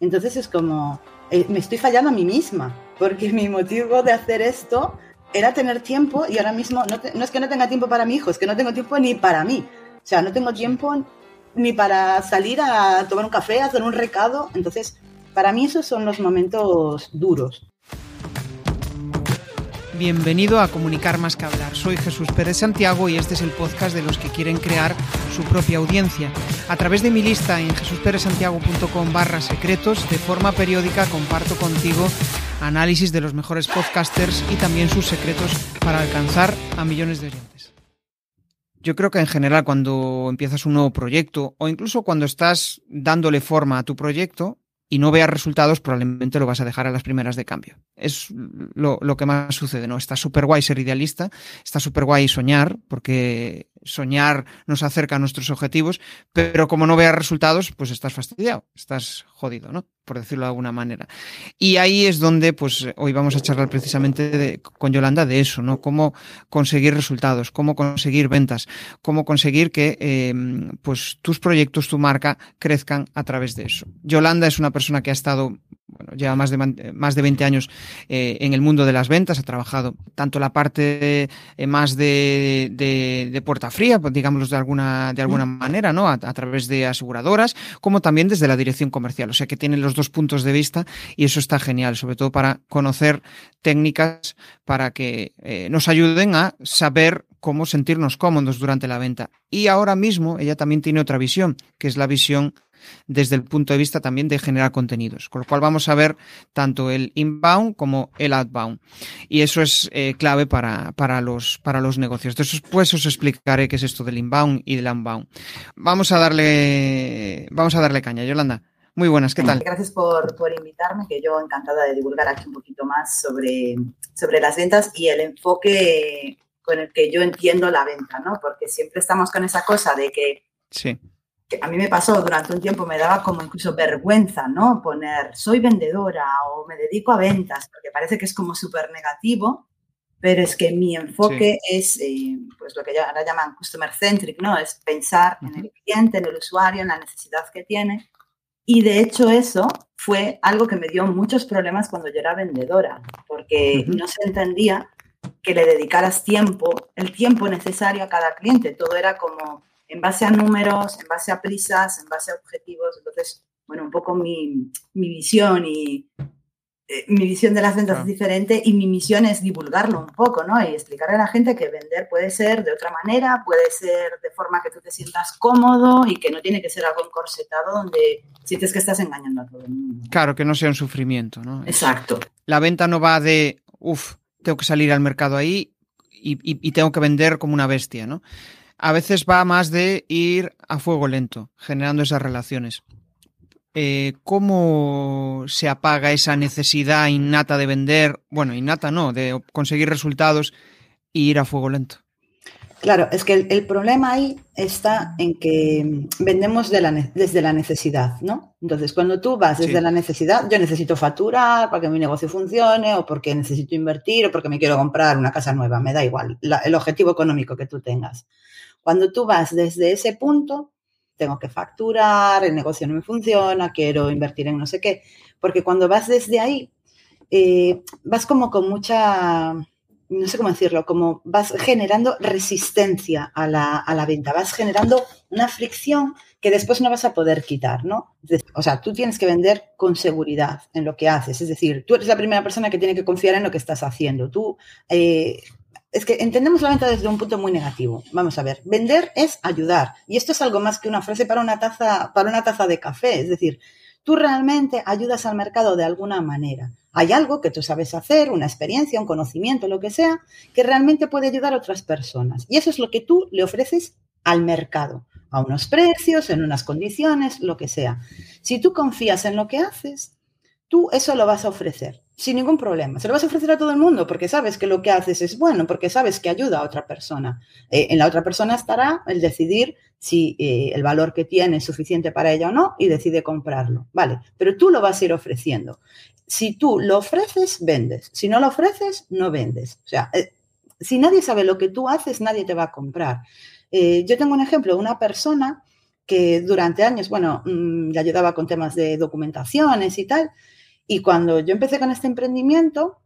Entonces es como, eh, me estoy fallando a mí misma, porque mi motivo de hacer esto era tener tiempo y ahora mismo no, no, es que no tenga tiempo para mi hijo, es que no tengo tiempo ni para mí. O sea, no tengo tiempo ni para salir a tomar un café, a hacer un recado. Entonces, para mí esos son los momentos duros. Bienvenido a Comunicar más que hablar. Soy Jesús Pérez Santiago y este es el podcast de los que quieren crear su propia audiencia. A través de mi lista en jesusperezsantiago.com barra secretos, de forma periódica comparto contigo análisis de los mejores podcasters y también sus secretos para alcanzar a millones de oyentes. Yo creo que en general cuando empiezas un nuevo proyecto o incluso cuando estás dándole forma a tu proyecto, y no veas resultados, probablemente lo vas a dejar a las primeras de cambio. Es lo, lo que más sucede, ¿no? Está súper guay ser idealista, está súper guay soñar, porque soñar nos acerca a nuestros objetivos, pero como no veas resultados, pues estás fastidiado, estás jodido, ¿no? Por decirlo de alguna manera. Y ahí es donde, pues, hoy vamos a charlar precisamente con Yolanda de eso, ¿no? Cómo conseguir resultados, cómo conseguir ventas, cómo conseguir que, eh, pues, tus proyectos, tu marca crezcan a través de eso. Yolanda es una persona que ha estado bueno, lleva más de, más de 20 años eh, en el mundo de las ventas, ha trabajado tanto la parte eh, más de, de, de, puerta fría, pues, digámoslo de alguna, de alguna manera, ¿no? A, a, través de aseguradoras, como también desde la dirección comercial. O sea que tiene los dos puntos de vista y eso está genial, sobre todo para conocer técnicas para que eh, nos ayuden a saber cómo sentirnos cómodos durante la venta. Y ahora mismo ella también tiene otra visión, que es la visión desde el punto de vista también de generar contenidos. Con lo cual vamos a ver tanto el inbound como el outbound. Y eso es eh, clave para, para, los, para los negocios. Entonces, pues os explicaré qué es esto del inbound y del outbound. Vamos a darle, vamos a darle caña, Yolanda. Muy buenas, ¿qué tal? Gracias por, por, invitarme, que yo encantada de divulgar aquí un poquito más sobre, sobre las ventas y el enfoque con el que yo entiendo la venta, ¿no? Porque siempre estamos con esa cosa de que sí que a mí me pasó durante un tiempo, me daba como incluso vergüenza, ¿no? Poner soy vendedora o me dedico a ventas, porque parece que es como súper negativo, pero es que mi enfoque sí. es, eh, pues lo que ahora llaman customer centric, ¿no? Es pensar uh -huh. en el cliente, en el usuario, en la necesidad que tiene. Y de hecho eso fue algo que me dio muchos problemas cuando yo era vendedora, porque uh -huh. no se entendía que le dedicaras tiempo, el tiempo necesario a cada cliente. Todo era como en base a números, en base a prisas, en base a objetivos. Entonces, bueno, un poco mi, mi visión y eh, mi visión de las ventas ah. es diferente y mi misión es divulgarlo un poco, ¿no? Y explicarle a la gente que vender puede ser de otra manera, puede ser de forma que tú te sientas cómodo y que no tiene que ser algo encorsetado donde sientes que estás engañando a todo el mundo. Claro, que no sea un sufrimiento, ¿no? Exacto. La venta no va de, uff, tengo que salir al mercado ahí y, y, y tengo que vender como una bestia, ¿no? A veces va más de ir a fuego lento, generando esas relaciones. Eh, ¿Cómo se apaga esa necesidad innata de vender? Bueno, innata no, de conseguir resultados e ir a fuego lento. Claro, es que el, el, problema ahí está en que vendemos de la, desde la necesidad, ¿no? Entonces, cuando tú vas desde sí. la necesidad, yo necesito facturar para que mi negocio funcione, o porque necesito invertir, o porque me quiero comprar una casa nueva, me da igual, la, el objetivo económico que tú tengas. Cuando tú vas desde ese punto, tengo que facturar, el negocio no me funciona, quiero invertir en no sé qué, porque cuando vas desde ahí, eh, vas como con mucha, no sé cómo decirlo, como vas generando resistencia a la, a la venta, vas generando una fricción que después no vas a poder quitar, ¿no? O sea, tú tienes que vender con seguridad en lo que haces, es decir, tú eres la primera persona que tiene que confiar en lo que estás haciendo, tú... Eh, es que entendemos la venta desde un punto muy negativo. Vamos a ver, vender es ayudar. Y esto es algo más que una frase para una taza, para una taza de café. Es decir, tú realmente ayudas al mercado de alguna manera. Hay algo que tú sabes hacer, una experiencia, un conocimiento, lo que sea, que realmente puede ayudar a otras personas. Y eso es lo que tú le ofreces al mercado, a unos precios, en unas condiciones, lo que sea. Si tú confías en lo que haces, tú eso lo vas a ofrecer sin ningún problema. Se lo vas a ofrecer a todo el mundo porque sabes que lo que haces es bueno, porque sabes que ayuda a otra persona. Eh, en la otra persona estará el decidir si eh, el valor que tiene es suficiente para ella o no y decide comprarlo. Vale, pero tú lo vas a ir ofreciendo. Si tú lo ofreces, vendes. Si no lo ofreces, no vendes. O sea, eh, si nadie sabe lo que tú haces, nadie te va a comprar. yo tengo un ejemplo de una persona que durante años, bueno, mm, le ayudaba con temas de documentaciones y tal. Y cuando yo empecé con este emprendimiento,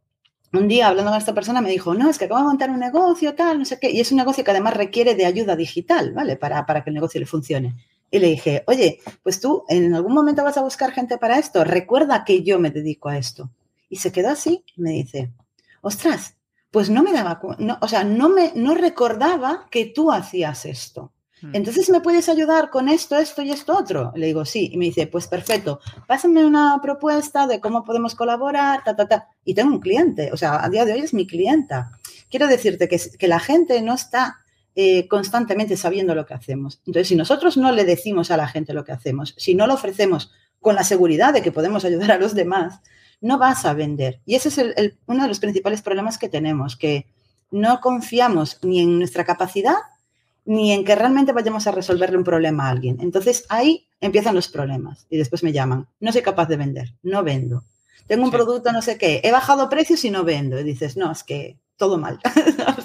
un día hablando con esta persona me dijo, no, es que acabo de montar un negocio, tal, no sé qué. Y es un negocio que además requiere de ayuda digital, ¿vale? Para, para que el negocio le funcione. Y le dije, oye, pues tú en algún momento vas a buscar gente para esto. Recuerda que yo me dedico a esto. Y se quedó así y me dice, ostras, pues no me daba, no, o sea, no me, no recordaba que tú hacías esto. Hmm. Entonces, ¿me puedes ayudar con esto, esto y esto otro? Le digo, sí. Y me dice, pues perfecto, pásame una propuesta de cómo podemos colaborar, ta, ta, ta. Y tengo un cliente, o sea, a día de hoy es mi clienta. Quiero decirte que, que la gente no está eh, constantemente sabiendo lo que hacemos. Entonces, si nosotros no le decimos a la gente lo que hacemos, si no lo ofrecemos con la seguridad de que podemos ayudar a los demás, no vas a vender. Y ese es uno de los principales problemas que tenemos, que no confiamos ni en nuestra capacidad ni en que realmente vayamos a resolverle un problema a alguien. Entonces ahí empiezan los problemas y después me llaman, no soy capaz de vender, no vendo. Tengo un producto, no sé qué, he bajado precios y no vendo. Y dices, no, es que todo mal.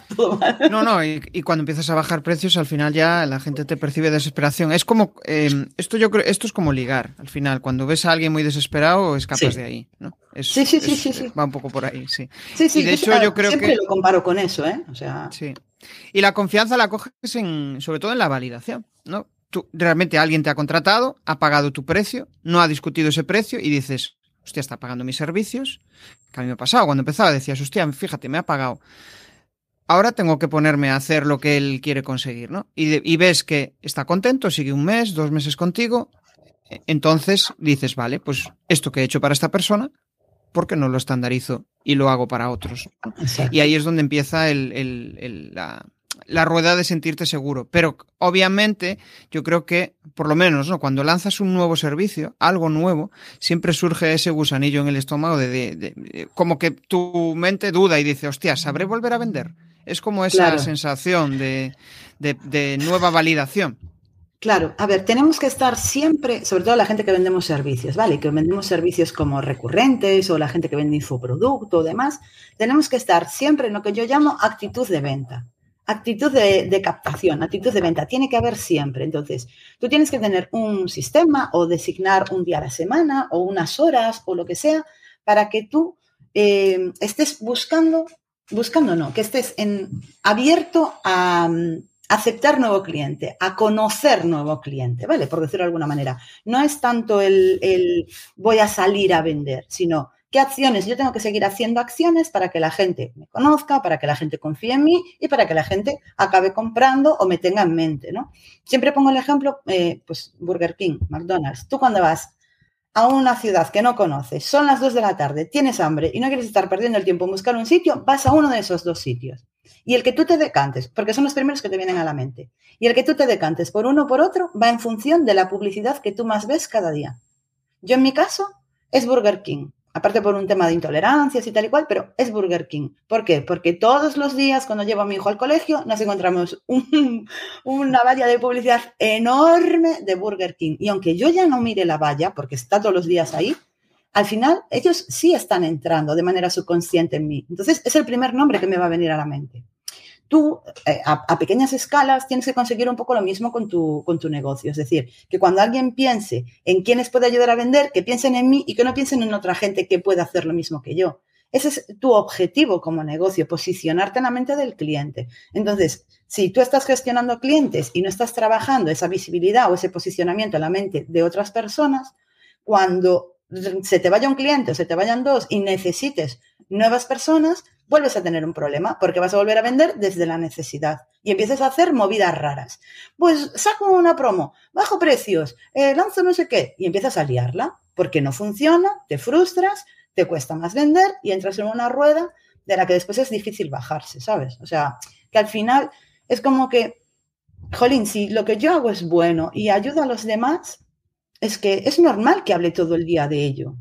No, no, y, cuando empiezas a bajar precios, al final ya la gente te percibe desesperación. Es como, eh, esto yo creo, esto es como ligar, al final. Cuando ves a alguien muy desesperado, escapas de ahí, ¿no? sí, sí, sí, sí, Va un poco por ahí, sí. Sí, sí, y de hecho yo creo siempre lo comparo con eso, ¿eh? O sea... Sí. Y la confianza la coges en, sobre todo en la validación, ¿no? Tú, realmente alguien te ha contratado, ha pagado tu precio, no ha discutido ese precio y dices, hostia, está pagando mis servicios. Que a mí me ha pasado, cuando empezaba decías, hostia, fíjate, me ha pagado. Ahora tengo que ponerme a hacer lo que él quiere conseguir, ¿no? Y, y ves que está contento, sigue un mes, dos meses contigo. E, entonces dices, vale, pues esto que he hecho para esta persona, ¿por qué no lo estandarizo y lo hago para otros? Y ahí es donde empieza el, el, la, la rueda de sentirte seguro. Pero obviamente yo creo que, por lo menos, ¿no? cuando lanzas un nuevo servicio, algo nuevo, siempre surge ese gusanillo en el estómago de, de, como que tu mente duda y dice, hostia, ¿sabré volver a vender? Es como esa sensación de nueva validación. Claro, a ver, tenemos que estar siempre, sobre todo la gente que vendemos servicios, ¿vale? Que vendemos servicios como recurrentes o la gente que vende infoproducto o demás, tenemos que estar siempre en lo que yo llamo actitud de venta actitud de, captación, actitud de venta, tiene que haber siempre. Entonces, tú tienes que tener un sistema o designar un día a la semana o unas horas o lo que sea para que tú eh, estés buscando, buscando no, que estés en, abierto a, aceptar nuevo cliente, a conocer nuevo cliente, ¿vale? Por decirlo de alguna manera. No es tanto el, el voy a salir a vender, sino ¿Qué acciones? Yo tengo que seguir haciendo acciones para que la gente me conozca, para que la gente confíe en mí y para que la gente acabe comprando o me tenga en mente, ¿no? Siempre pongo el ejemplo, eh, pues Burger King, McDonald's. Tú cuando vas a una ciudad que no conoces, son las 2 de la tarde, tienes hambre y no quieres estar perdiendo el tiempo en buscar un sitio, vas a uno de esos dos sitios. Y el que tú te decantes, porque son los primeros que te vienen a la mente, y el que tú te decantes por uno o por otro va en función de la publicidad que tú más ves cada día. Yo en mi caso es Burger King aparte por un tema de intolerancias y tal y cual, pero es Burger King. ¿Por qué? Porque todos los días cuando llevo a mi hijo al colegio nos encontramos una valla de publicidad enorme de Burger King. Y aunque yo ya no mire la valla, porque está todos los días ahí, al final ellos sí están entrando de manera subconsciente en mí. Entonces es el primer nombre que me va a venir a la mente tú eh, a, pequeñas escalas tienes que conseguir un poco lo mismo con tu, con tu negocio. Es decir, que cuando alguien piense en quiénes puede ayudar a vender, que piensen en mí y que no piensen en otra gente que pueda hacer lo mismo que yo. Ese es tu objetivo como negocio, posicionarte en la mente del cliente. Entonces, si tú estás gestionando clientes y no estás trabajando esa visibilidad o ese posicionamiento en la mente de otras personas, cuando se te vaya un cliente o se te vayan dos y necesites nuevas personas, vuelves a tener un problema porque vas a volver a vender desde la necesidad y empiezas a hacer movidas raras. Pues saco una promo, bajo precios, eh, lanzo no sé qué y empiezas a liarla porque no funciona, te frustras, te cuesta más vender y entras en una rueda de la que después es difícil bajarse, ¿sabes? O sea, que al final es como que, jolín, si lo que yo hago es bueno y ayuda a los demás, es que es normal que hable todo el día de ello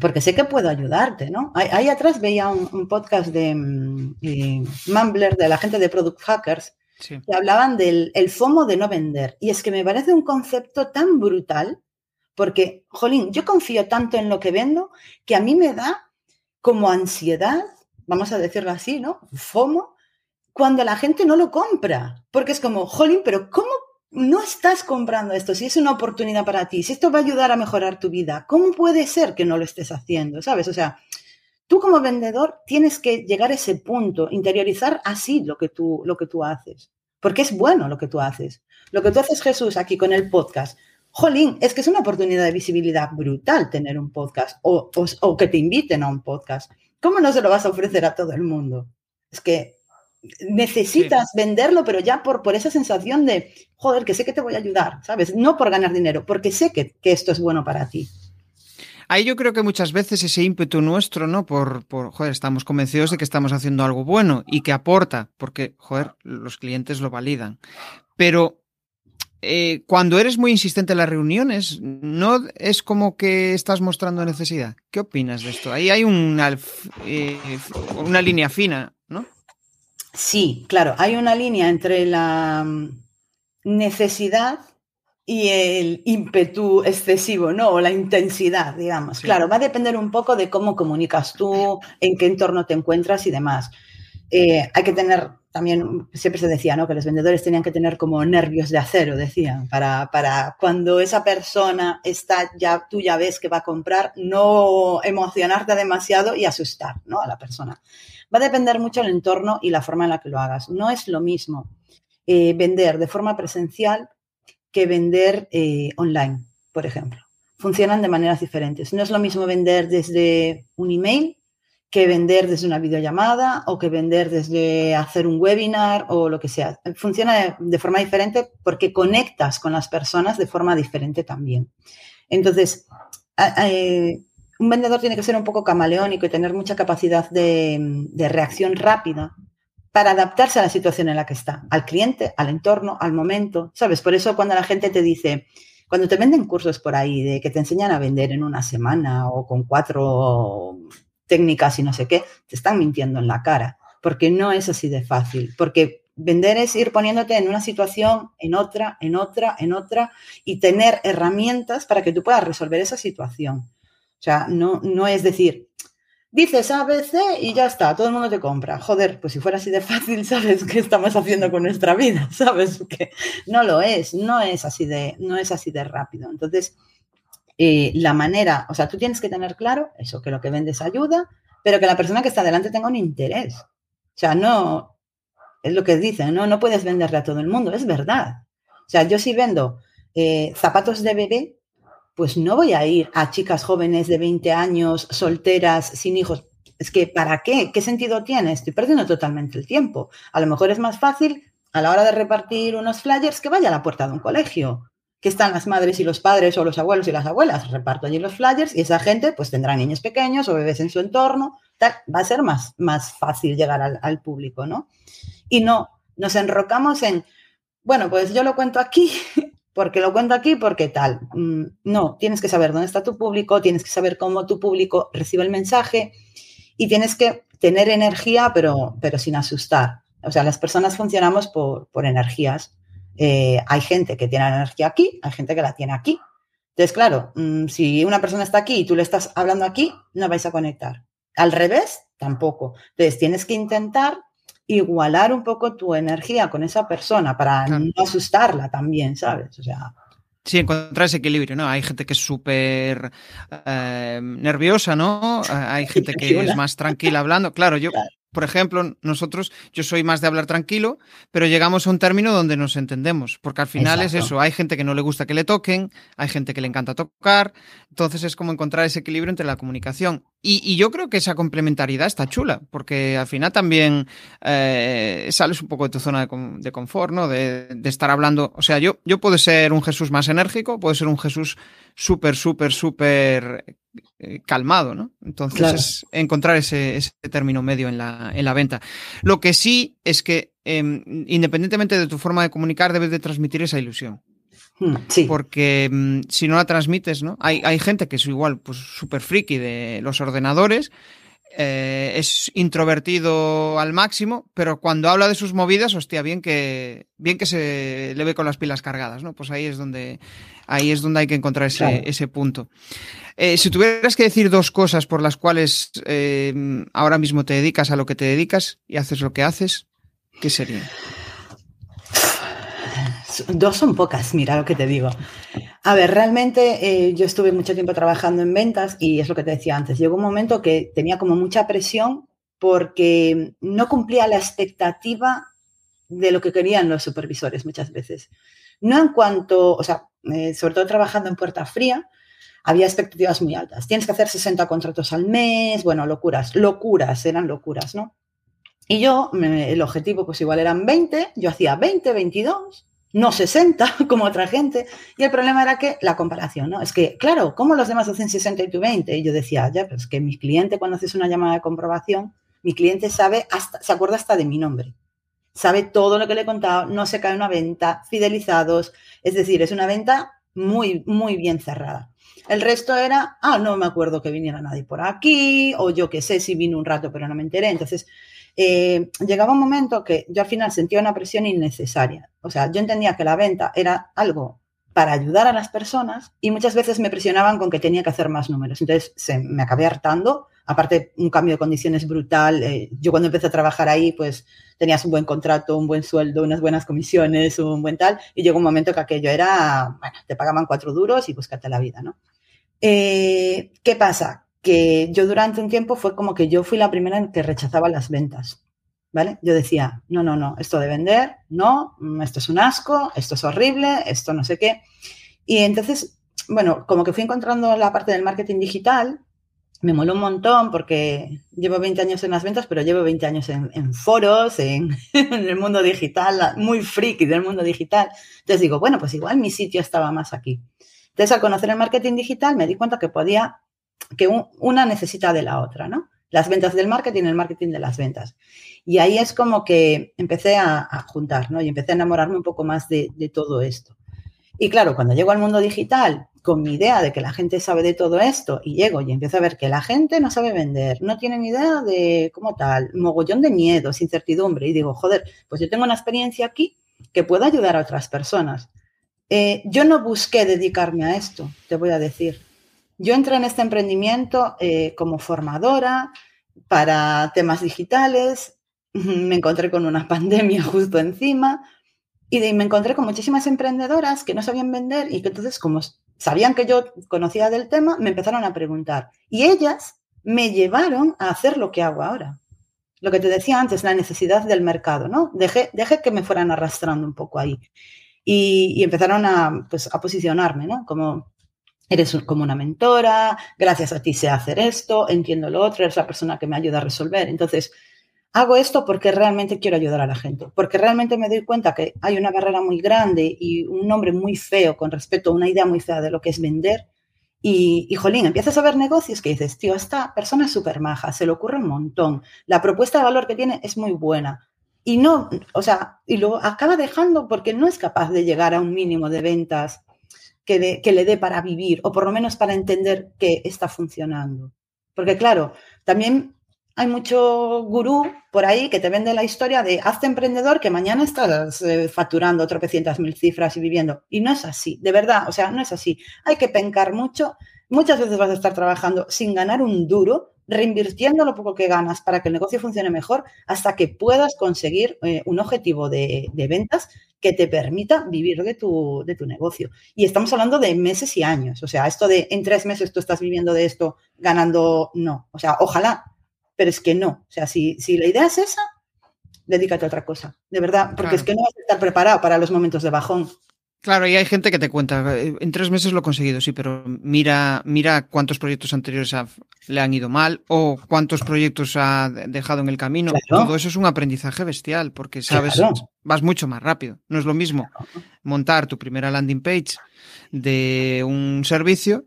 porque sé que puedo ayudarte, ¿no? Ahí, atrás veía un, podcast de mm, eh, Mumbler, de la gente de Product Hackers, que hablaban del el FOMO de no vender. Y es que me parece un concepto tan brutal, porque, jolín, yo confío tanto en lo que vendo que a mí me da como ansiedad, vamos a decirlo así, ¿no? FOMO, cuando la gente no lo compra. Porque es como, jolín, pero ¿cómo no estás comprando esto, si es una oportunidad para ti, si esto va a ayudar a mejorar tu vida, ¿cómo puede ser que no lo estés haciendo? ¿Sabes? O sea, tú como vendedor tienes que llegar a ese punto, interiorizar así lo que tú, lo que tú haces, porque es bueno lo que tú haces. Lo que tú haces, Jesús, aquí con el podcast, jolín, es que es una oportunidad de visibilidad brutal tener un podcast o, o que te inviten a un podcast. ¿Cómo no se lo vas a ofrecer a todo el mundo? Es que necesitas venderlo, pero ya por, por esa sensación de, joder, que sé que te voy a ayudar, ¿sabes? No por ganar dinero, porque sé que, esto es bueno para ti. Ahí yo creo que muchas veces ese ímpetu nuestro, ¿no? Por, por, joder, estamos convencidos de que estamos haciendo algo bueno y que aporta, porque, joder, los clientes lo validan. Pero eh, cuando eres muy insistente en las reuniones, no es como que estás mostrando necesidad. ¿Qué opinas de esto? Ahí hay una, eh, una línea fina. Sí, claro, hay una línea entre la mm, necesidad y el ímpetu excesivo, ¿no? O la intensidad, digamos. Claro, va a depender un poco de cómo comunicas tú, en qué entorno te encuentras y demás. Eh, hay que tener también, siempre se decía, ¿no? Que los vendedores tenían que tener como nervios de acero, decían, para, para cuando esa persona está, ya, tú ya ves que va a comprar, no emocionarte demasiado y asustar, ¿no? A la persona. Va a depender mucho el entorno y la forma en la que lo hagas. No es lo mismo eh, vender de forma presencial que vender eh, online, por ejemplo. Funcionan de maneras diferentes. No es lo mismo vender desde un email que vender desde una videollamada o que vender desde hacer un webinar o lo que sea. Funciona de, forma diferente porque conectas con las personas de forma diferente también. Entonces, eh, un vendedor tiene que ser un poco camaleónico y tener mucha capacidad de, reacción rápida para adaptarse a la situación en la que está, al cliente, al entorno, al momento, ¿sabes? Por eso cuando la gente te dice, cuando te venden cursos por ahí de que te enseñan a vender en una semana o con cuatro técnicas y no sé qué, te están mintiendo en la cara, porque no es así de fácil, porque vender es ir poniéndote en una situación, en otra, en otra, en otra, y tener herramientas para que tú puedas resolver esa situación. O sea, no, no es decir, dices ABC y ya está, todo el mundo te compra. Joder, pues si fuera así de fácil, ¿sabes qué estamos haciendo con nuestra vida? ¿Sabes? Que no lo es, no es así de, no es así de rápido. Entonces, eh, la manera, o sea, tú tienes que tener claro eso, que lo que vendes ayuda, pero que la persona que está delante tenga un interés. O sea, no, es lo que dicen, no, no puedes venderle a todo el mundo, es verdad. O sea, yo si vendo eh, zapatos de bebé, pues no voy a ir a chicas jóvenes de 20 años, solteras, sin hijos. Es que, ¿para qué? ¿Qué sentido tiene? Estoy perdiendo totalmente el tiempo. A lo mejor es más fácil a la hora de repartir unos flyers que vaya a la puerta de un colegio, que están las madres y los padres o los abuelos y las abuelas. Reparto allí los flyers y esa gente pues tendrá niños pequeños o bebés en su entorno. Va a ser más, más fácil llegar al, al público, ¿no? Y no, nos enrocamos en, bueno, pues yo lo cuento aquí porque lo cuento aquí, porque tal. Mm, no, tienes que saber dónde está tu público, tienes que saber cómo tu público recibe el mensaje y tienes que tener energía, pero, pero sin asustar. O sea, las personas funcionamos por, por energías. Eh, hay gente que tiene la energía aquí, hay gente que la tiene aquí. Entonces, claro, mm, si una persona está aquí y tú le estás hablando aquí, no vais a conectar. Al revés, tampoco. Entonces, tienes que intentar igualar un poco tu energía con esa persona para no asustarla también, ¿sabes? O sea. Sí, encontrar ese equilibrio, ¿no? Hay gente que es súper eh, nerviosa, ¿no? Hay gente que es más tranquila hablando. Claro, yo, por ejemplo, nosotros, yo soy más de hablar tranquilo, pero llegamos a un término donde nos entendemos, porque al final es eso, hay gente que no le gusta que le toquen, hay gente que le encanta tocar, entonces es como encontrar ese equilibrio entre la comunicación. Y, yo creo que esa complementariedad está chula, porque al final también eh, sales un poco de tu zona de, confort, ¿no? De, de, estar hablando, o sea, yo, yo puedo ser un Jesús más enérgico, puedo ser un Jesús súper, súper, súper eh, calmado, ¿no? Entonces es encontrar ese, término medio en la, en la, venta. Lo que sí es que em, independientemente de tu forma de comunicar, debes de transmitir esa ilusión. Hmm, sí. Porque mm, si no la transmites, ¿no? Hay, hay gente que es igual, pues súper friki de los ordenadores, eh, es introvertido al máximo, pero cuando habla de sus movidas, hostia, bien que, bien que se le ve con las pilas cargadas, ¿no? Pues ahí es donde, ahí es donde hay que encontrar ese, punto. Eh, si tuvieras que decir dos cosas por las cuales eh, ahora mismo te dedicas a lo que te dedicas y haces lo que haces, ¿qué serían? Dos son pocas, mira lo que te digo. A ver, realmente eh, yo estuve mucho tiempo trabajando en ventas y es lo que te decía antes. Llegó un momento que tenía como mucha presión porque no cumplía la expectativa de lo que querían los supervisores muchas veces. No en cuanto, o sea, eh, sobre todo trabajando en puerta fría, había expectativas muy altas. Tienes que hacer 60 contratos al mes, bueno, locuras, locuras, eran locuras, ¿no? Y yo, el objetivo pues igual eran 20, yo hacía 20, 22, no 60 como otra gente. Y el problema era que la comparación, ¿no? Es que, claro, ¿cómo los demás hacen 60 y tú 20? Y yo decía, ya, pero es que mi cliente cuando haces una llamada de comprobación, mi cliente sabe hasta, se acuerda hasta de mi nombre. Sabe todo lo que le he contado, no se cae una venta, fidelizados. Es decir, es una venta muy, muy bien cerrada. El resto era, ah, no me acuerdo que viniera nadie por aquí, o yo qué sé si vino un rato pero no me enteré. Entonces, eh, llegaba un momento que yo al final sentía una presión innecesaria. O sea, yo entendía que la venta era algo para ayudar a las personas y muchas veces me presionaban con que tenía que hacer más números. Entonces se, me acabé hartando. Aparte, un cambio de condiciones brutal. Eh, yo cuando empecé a trabajar ahí, pues tenías un buen contrato, un buen sueldo, unas buenas comisiones, un buen tal. Y llegó un momento que aquello era, bueno, te pagaban cuatro duros y búscate la vida, ¿no? Eh, ¿Qué pasa? Que yo durante un tiempo fue como que yo fui la primera en que rechazaba las ventas. ¿Vale? Yo decía, no, no, no, esto de vender, no, mm, esto es un asco, esto es horrible, esto no sé qué. Y entonces, bueno, como que fui encontrando la parte del marketing digital, me moló un montón porque llevo 20 años en las ventas, pero llevo 20 años en, foros, en, en, el mundo digital, muy friki del mundo digital. Entonces digo, bueno, pues igual mi sitio estaba más aquí. Entonces, al conocer el marketing digital, me di cuenta que podía que una necesita de la otra, ¿no? Las ventas del marketing, el marketing de las ventas. Y ahí es como que empecé a, juntar, ¿no? Y empecé a enamorarme un poco más de, todo esto. Y claro, cuando llego al mundo digital con mi idea de que la gente sabe de todo esto y llego y empiezo a ver que la gente no sabe vender, no tiene ni idea de cómo tal, mogollón de miedos, incertidumbre, y digo, joder, pues yo tengo una experiencia aquí que puede ayudar a otras personas. Eh, yo no busqué dedicarme a esto, te voy a decir. Yo entré en este emprendimiento eh, como formadora para temas digitales, me encontré con una pandemia justo encima y me encontré con muchísimas emprendedoras que no sabían vender y que entonces como sabían que yo conocía del tema, me empezaron a preguntar. Y ellas me llevaron a hacer lo que hago ahora. Lo que te decía antes, la necesidad del mercado, ¿no? Dejé, que me fueran arrastrando un poco ahí. Y, empezaron a, pues, a posicionarme, ¿no? Como Eres como una mentora, gracias a ti sé hacer esto, entiendo lo otro, eres la persona que me ayuda a resolver. Entonces, hago esto porque realmente quiero ayudar a la gente, porque realmente me doy cuenta que hay una barrera muy grande y un nombre muy feo con respecto a una idea muy fea de lo que es vender. Y, y jolín, empiezas a ver negocios que dices, tío, esta persona es súper maja, se le ocurre un montón, la propuesta de valor que tiene es muy buena. Y no, o sea, y lo acaba dejando porque no es capaz de llegar a un mínimo de ventas que, le dé para vivir o por lo menos para entender que está funcionando. Porque claro, también hay mucho gurú por ahí que te vende la historia de hazte emprendedor que mañana estás eh, facturando tropecientas mil cifras y viviendo. Y no es así, de verdad, o sea, no es así. Hay que pencar mucho. Muchas veces vas a estar trabajando sin ganar un duro, reinvirtiendo lo poco que ganas para que el negocio funcione mejor hasta que puedas conseguir eh, un objetivo de, de, ventas que te permita vivir de tu, de tu negocio. Y estamos hablando de meses y años. O sea, esto de en tres meses tú estás viviendo de esto ganando, no. O sea, ojalá, pero es que no. O sea, si, si la idea es esa, dedícate a otra cosa. De verdad, porque es que no vas a estar preparado para los momentos de bajón. Claro, y hay gente que te cuenta, eh, en tres meses lo he conseguido, sí, pero mira, mira cuántos proyectos anteriores le han ido mal o cuántos proyectos ha dejado en el camino. Todo eso es un aprendizaje bestial porque sabes, vas mucho más rápido. No es lo mismo montar tu primera landing page de un servicio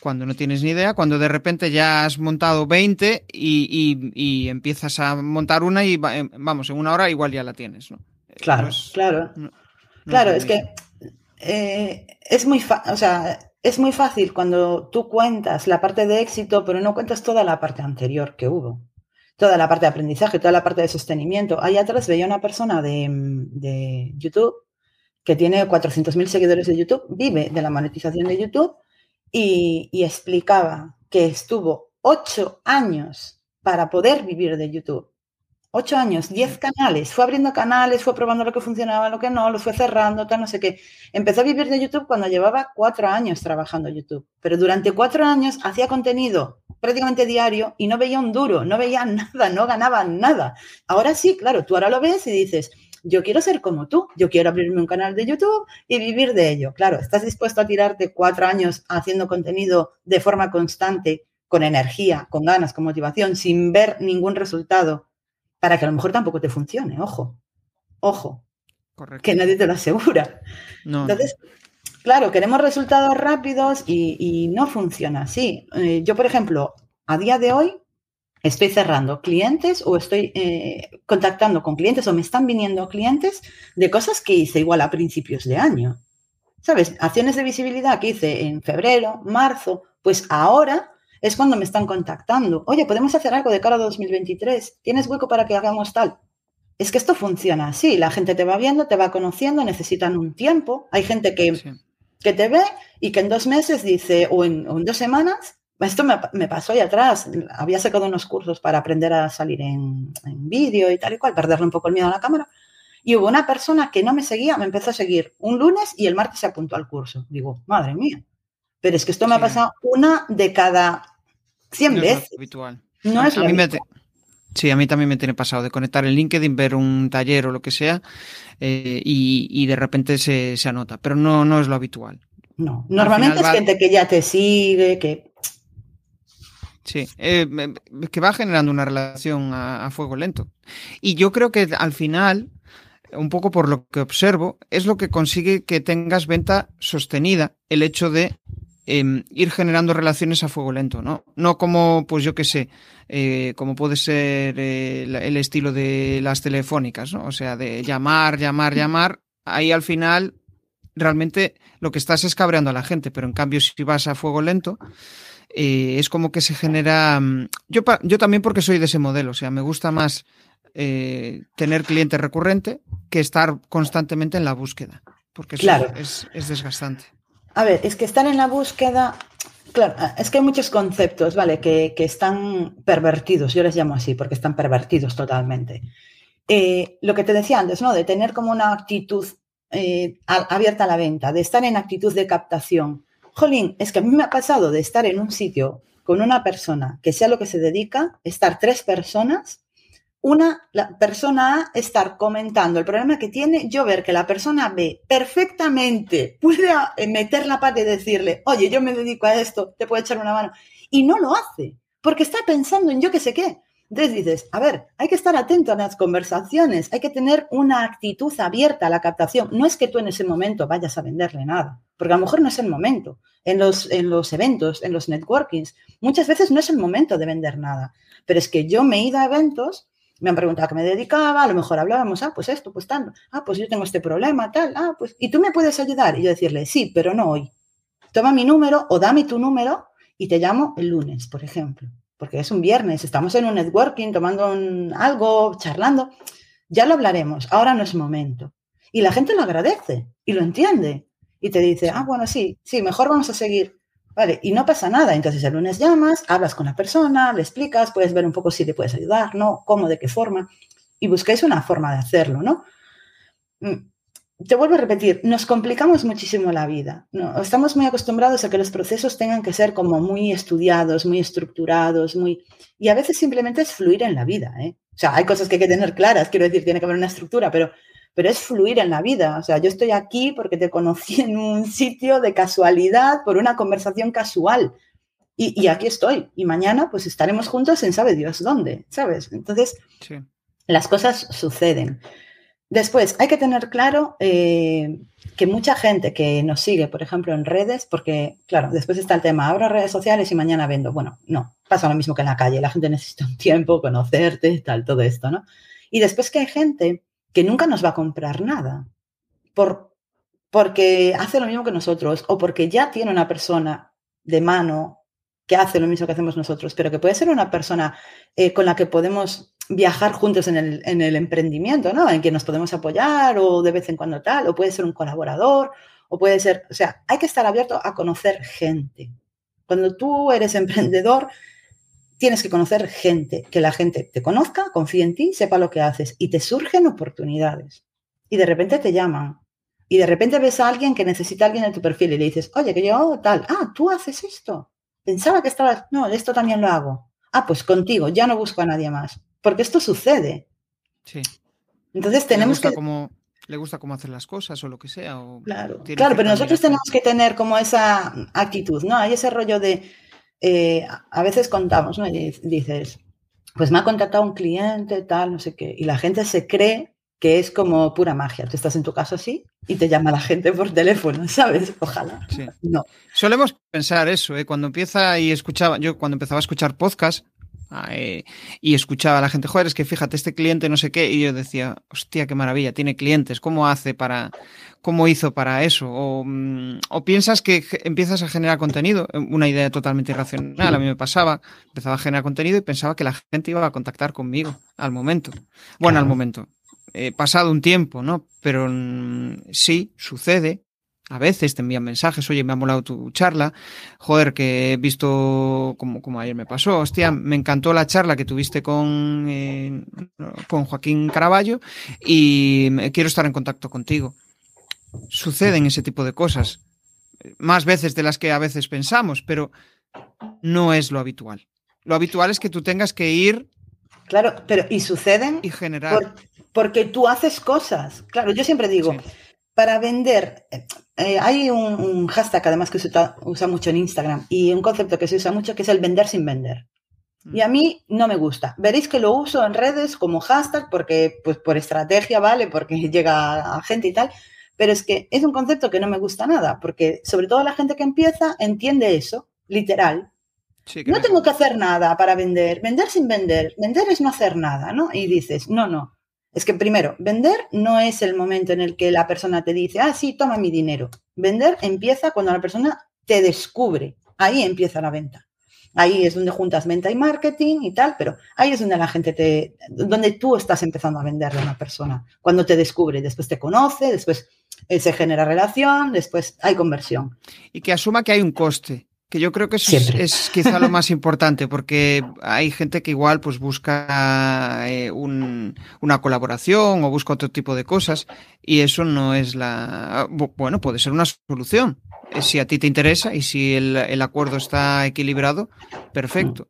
cuando no tienes ni idea, cuando de repente ya has montado 20 y, empiezas a montar una y eh, vamos, en una hora igual ya la tienes. ¿no? Claro, claro. claro, es que eh, es, muy o sea, es muy fácil cuando tú cuentas la parte de éxito, pero no cuentas toda la parte anterior que hubo. Toda la parte de aprendizaje, toda la parte de sostenimiento. Ahí atrás veía una persona de, de YouTube que tiene 400.000 seguidores de YouTube, vive de la monetización de YouTube y, y explicaba que estuvo ocho años para poder vivir de YouTube. Ocho años, diez canales, fue abriendo canales, fue probando lo que funcionaba, lo que no, los fue cerrando, tal, no sé qué. Empezó a vivir de YouTube cuando llevaba cuatro años trabajando YouTube, pero durante cuatro años hacía contenido prácticamente diario y no veía un duro, no veía nada, no ganaba nada. Ahora sí, claro, tú ahora lo ves y dices, yo quiero ser como tú, yo quiero abrirme un canal de YouTube y vivir de ello. Claro, estás dispuesto a tirarte cuatro años haciendo contenido de forma constante, con energía, con ganas, con motivación, sin ver ningún resultado para que a lo mejor tampoco te funcione, ojo, ojo, que nadie te lo asegura. Entonces, claro, queremos resultados rápidos y, no funciona así. Eh, yo, por ejemplo, a día de hoy estoy cerrando clientes o estoy eh, contactando con clientes o me están viniendo clientes de cosas que hice igual a principios de año. ¿Sabes? Acciones de visibilidad que hice en febrero, marzo, pues ahora es cuando me están contactando. Oye, podemos hacer algo de cara a 2023. ¿Tienes hueco para que hagamos tal? Es que esto funciona así. La gente te va viendo, te va conociendo, necesitan un tiempo. Hay gente que, que te ve y que en dos meses dice, o en, dos semanas, esto me, pasó ahí atrás. Había sacado unos cursos para aprender a salir en, en vídeo y tal y cual, perderle un poco el miedo a la cámara. Y hubo una persona que no me seguía, me empezó a seguir un lunes y el martes se apuntó al curso. Digo, madre mía. Pero es que esto me ha pasado una de cada 100 veces. habitual. No es Sí, a mí también me tiene pasado de conectar el LinkedIn, ver un taller o lo que sea eh, y, de repente se, anota, pero no, no es lo habitual. No, normalmente es gente que ya te sigue, que... Sí, eh, que va generando una relación a, fuego lento. Y yo creo que al final, un poco por lo que observo, es lo que consigue que tengas venta sostenida, el hecho de Em, ir generando relaciones a fuego lento, ¿no? No como, pues yo qué sé, eh, como puede ser eh, el estilo de las telefónicas, ¿no? O sea, de llamar, llamar, llamar. Ahí al final realmente lo que estás es cabreando a la gente, pero en cambio si vas a fuego lento, eh, es como que se genera... Mm, yo, yo también porque soy de ese modelo, o sea, me gusta más tener cliente recurrente que estar constantemente en la búsqueda, porque eso es, es desgastante. A ver, es que estar en la búsqueda, claro, es que hay muchos conceptos, ¿vale? Que, están pervertidos, yo les llamo así, porque están pervertidos totalmente. Eh, lo que te decía antes, ¿no? De tener como una actitud eh, abierta a la venta, de estar en actitud de captación. Jolín, es que a mí me ha pasado de estar en un sitio con una persona que sea lo que se dedica, estar tres personas una la persona A estar comentando el problema que tiene, yo ver que la persona B perfectamente puede eh, meter la pata y decirle, oye, yo me dedico a esto, te puedo echar una mano. Y no lo hace, porque está pensando en yo qué sé qué. Entonces dices, a ver, hay que estar atento a las conversaciones, hay que tener una actitud abierta a la captación. No es que tú en ese momento vayas a venderle nada, porque a lo mejor no es el momento. En los, en los eventos, en los networkings, muchas veces no es el momento de vender nada. Pero es que yo me he ido a eventos me han preguntado a qué me dedicaba, a lo mejor hablábamos, ah, pues esto, pues tal, ah, pues yo tengo este problema, tal, ah, pues, y tú me puedes ayudar. Y yo decirle, sí, pero no hoy. Toma mi número o dame tu número y te llamo el lunes, por ejemplo, porque es un viernes, estamos en un networking, tomando algo, charlando, ya lo hablaremos, ahora no es momento. Y la gente lo agradece y lo entiende y te dice, ah, bueno, sí, sí, mejor vamos a seguir Y no pasa nada. Entonces el lunes llamas, hablas con la persona, le explicas, puedes ver un poco si le puedes ayudar, ¿no? Cómo, de qué forma. Y buscáis una forma de hacerlo, ¿no? Mm, te vuelvo a repetir, nos complicamos muchísimo la vida. ¿no? Estamos muy acostumbrados a que los procesos tengan que ser como muy estudiados, muy estructurados, muy... Y a veces simplemente es fluir en la vida, ¿eh? O sea, hay cosas que hay que tener claras, quiero decir, tiene que haber una estructura, pero pero es fluir en la vida. O sea, yo estoy aquí porque te conocí en un sitio de casualidad, por una conversación casual. Y, aquí estoy. Y mañana pues estaremos juntos en sabe Dios dónde, ¿sabes? Entonces, las cosas suceden. Después, hay que tener claro eh, que mucha gente que nos sigue, por ejemplo, en redes, porque, claro, después está el tema, abro redes sociales y mañana vendo. Bueno, no, pasa lo mismo que en la calle. La gente necesita un tiempo, conocerte, tal, todo esto, ¿no? Y después que hay gente que nunca nos va a comprar nada por, porque hace lo mismo que nosotros o porque ya tiene una persona de mano que hace lo mismo que hacemos nosotros, pero que puede ser una persona eh, con la que podemos viajar juntos en el, en el, emprendimiento, ¿no? En que nos podemos apoyar o de vez en cuando tal, o puede ser un colaborador, o puede ser, o sea, hay que estar abierto a conocer gente. Cuando tú eres emprendedor, tienes que conocer gente, que la gente te conozca, confíe en ti, sepa lo que haces y te surgen oportunidades. Y de repente te llaman. Y de repente ves a alguien que necesita a alguien en tu perfil y le dices, oye, que yo tal, ah, tú haces esto. Pensaba que estabas, no, esto también lo hago. Ah, pues contigo, ya no busco a nadie más. Porque esto sucede. Sí. Entonces tenemos que... Como, le gusta cómo hacer las cosas o lo que sea. claro, claro pero nosotros tenemos que tener como esa actitud, ¿no? Hay ese rollo de, eh, a veces contamos, ¿no? Y dices, pues me ha contactado un cliente, tal, no sé qué, y la gente se cree que es como pura magia. Tú estás en tu casa así y te llama la gente por teléfono, ¿sabes? Ojalá. Sí. No. Solemos pensar eso, ¿eh? Cuando empieza y escuchaba, yo cuando empezaba a escuchar podcast, y escuchaba a la gente, joder, es que fíjate, este cliente no sé qué, y yo decía, hostia, qué maravilla, tiene clientes, ¿cómo hace para, cómo hizo para eso? O, mm, o piensas que empiezas a generar contenido, una idea totalmente irracional, a mí me pasaba, empezaba a generar contenido y pensaba que la gente iba a contactar conmigo al momento. Bueno, al momento. He pasado un tiempo, ¿no? Pero mm, sí, sucede a veces te envían mensajes, oye, me ha molado tu charla, joder, que he visto como, como ayer me pasó, hostia, me encantó la charla que tuviste con, eh, con Joaquín Caraballo y quiero estar en contacto contigo. Suceden ese tipo de cosas, más veces de las que a veces pensamos, pero no es lo habitual. Lo habitual es que tú tengas que ir. Claro, pero y suceden. Y generar. porque tú haces cosas. Claro, yo siempre digo, para vender, eh, hay un, hashtag además que se usa, mucho en Instagram y un concepto que se usa mucho que es el vender sin vender. Y a mí no me gusta. Veréis que lo uso en redes como hashtag porque, pues por estrategia, ¿vale? Porque llega a gente y tal. Pero es que es un concepto que no me gusta nada, porque sobre todo la gente que empieza entiende eso, literal. no tengo que hacer nada para vender. Vender sin vender. Vender es no hacer nada, ¿no? Y dices, no, no. Es que primero, vender no es el momento en el que la persona te dice, ah, sí, toma mi dinero. Vender empieza cuando la persona te descubre. Ahí empieza la venta. Ahí es donde juntas venta y marketing y tal, pero ahí es donde la gente te, donde tú estás empezando a venderle a una persona. Cuando te descubre, después te conoce, después eh, se genera relación, después hay conversión. Y que asuma que hay un coste que yo creo que eso es, quizá lo más importante, porque hay gente que igual pues busca eh, una colaboración o busca otro tipo de cosas y eso no es la... Bueno, puede ser una solución. Eh, si a ti te interesa y si el, acuerdo está equilibrado, perfecto.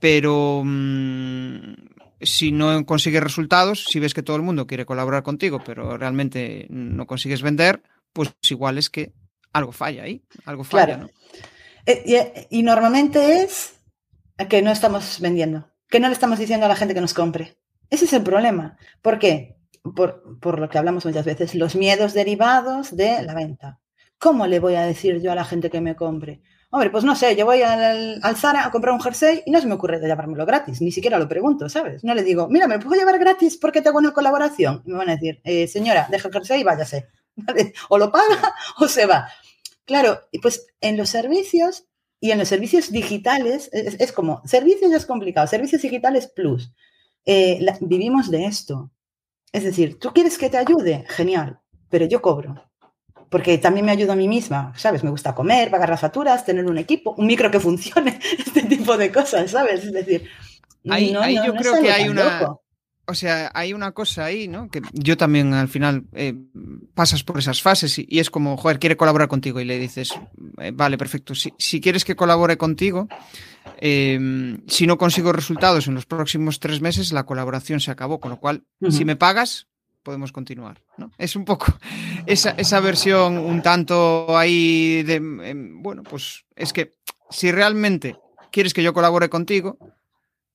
Pero mm, si no consigues resultados, si ves que todo el mundo quiere colaborar contigo, pero realmente no consigues vender, pues igual es que algo falla ahí, algo falla, ¿no? Eh, y, normalmente es que no estamos vendiendo, que no le estamos diciendo a la gente que nos compre. Ese es el problema. ¿Por qué? Por, por, lo que hablamos muchas veces, los miedos derivados de la venta. ¿Cómo le voy a decir yo a la gente que me compre? Hombre, pues no sé, yo voy al, al Zara a comprar un jersey y no se me ocurre de llevármelo gratis, ni siquiera lo pregunto, ¿sabes? No le digo, mira, ¿me puedo llevar gratis porque tengo una colaboración? Y me van a decir, eh, señora, deja el jersey y váyase. O lo paga o se va. Claro, pues en los servicios y en los servicios digitales es, como, servicios es complicado, servicios digitales plus. Eh, vivimos de esto. Es decir, tú quieres que te ayude, genial, pero yo cobro. Porque también me ayudo a mí misma, ¿sabes? Me gusta comer, pagar las facturas, tener un equipo, un micro que funcione, este tipo de cosas, ¿sabes? Es decir, ahí, yo creo que hay una, o sea, hay una cosa ahí, ¿no? Que yo también al final eh, pasas por esas fases y, es como, joder, quiere colaborar contigo y le dices, eh, vale, perfecto, si, si, quieres que colabore contigo, em, si no consigo resultados en los próximos tres meses, la colaboración se acabó, con lo cual, si me pagas, podemos continuar, ¿no? Es un poco esa, esa versión un tanto ahí de, em, bueno, pues es que si realmente quieres que yo colabore contigo,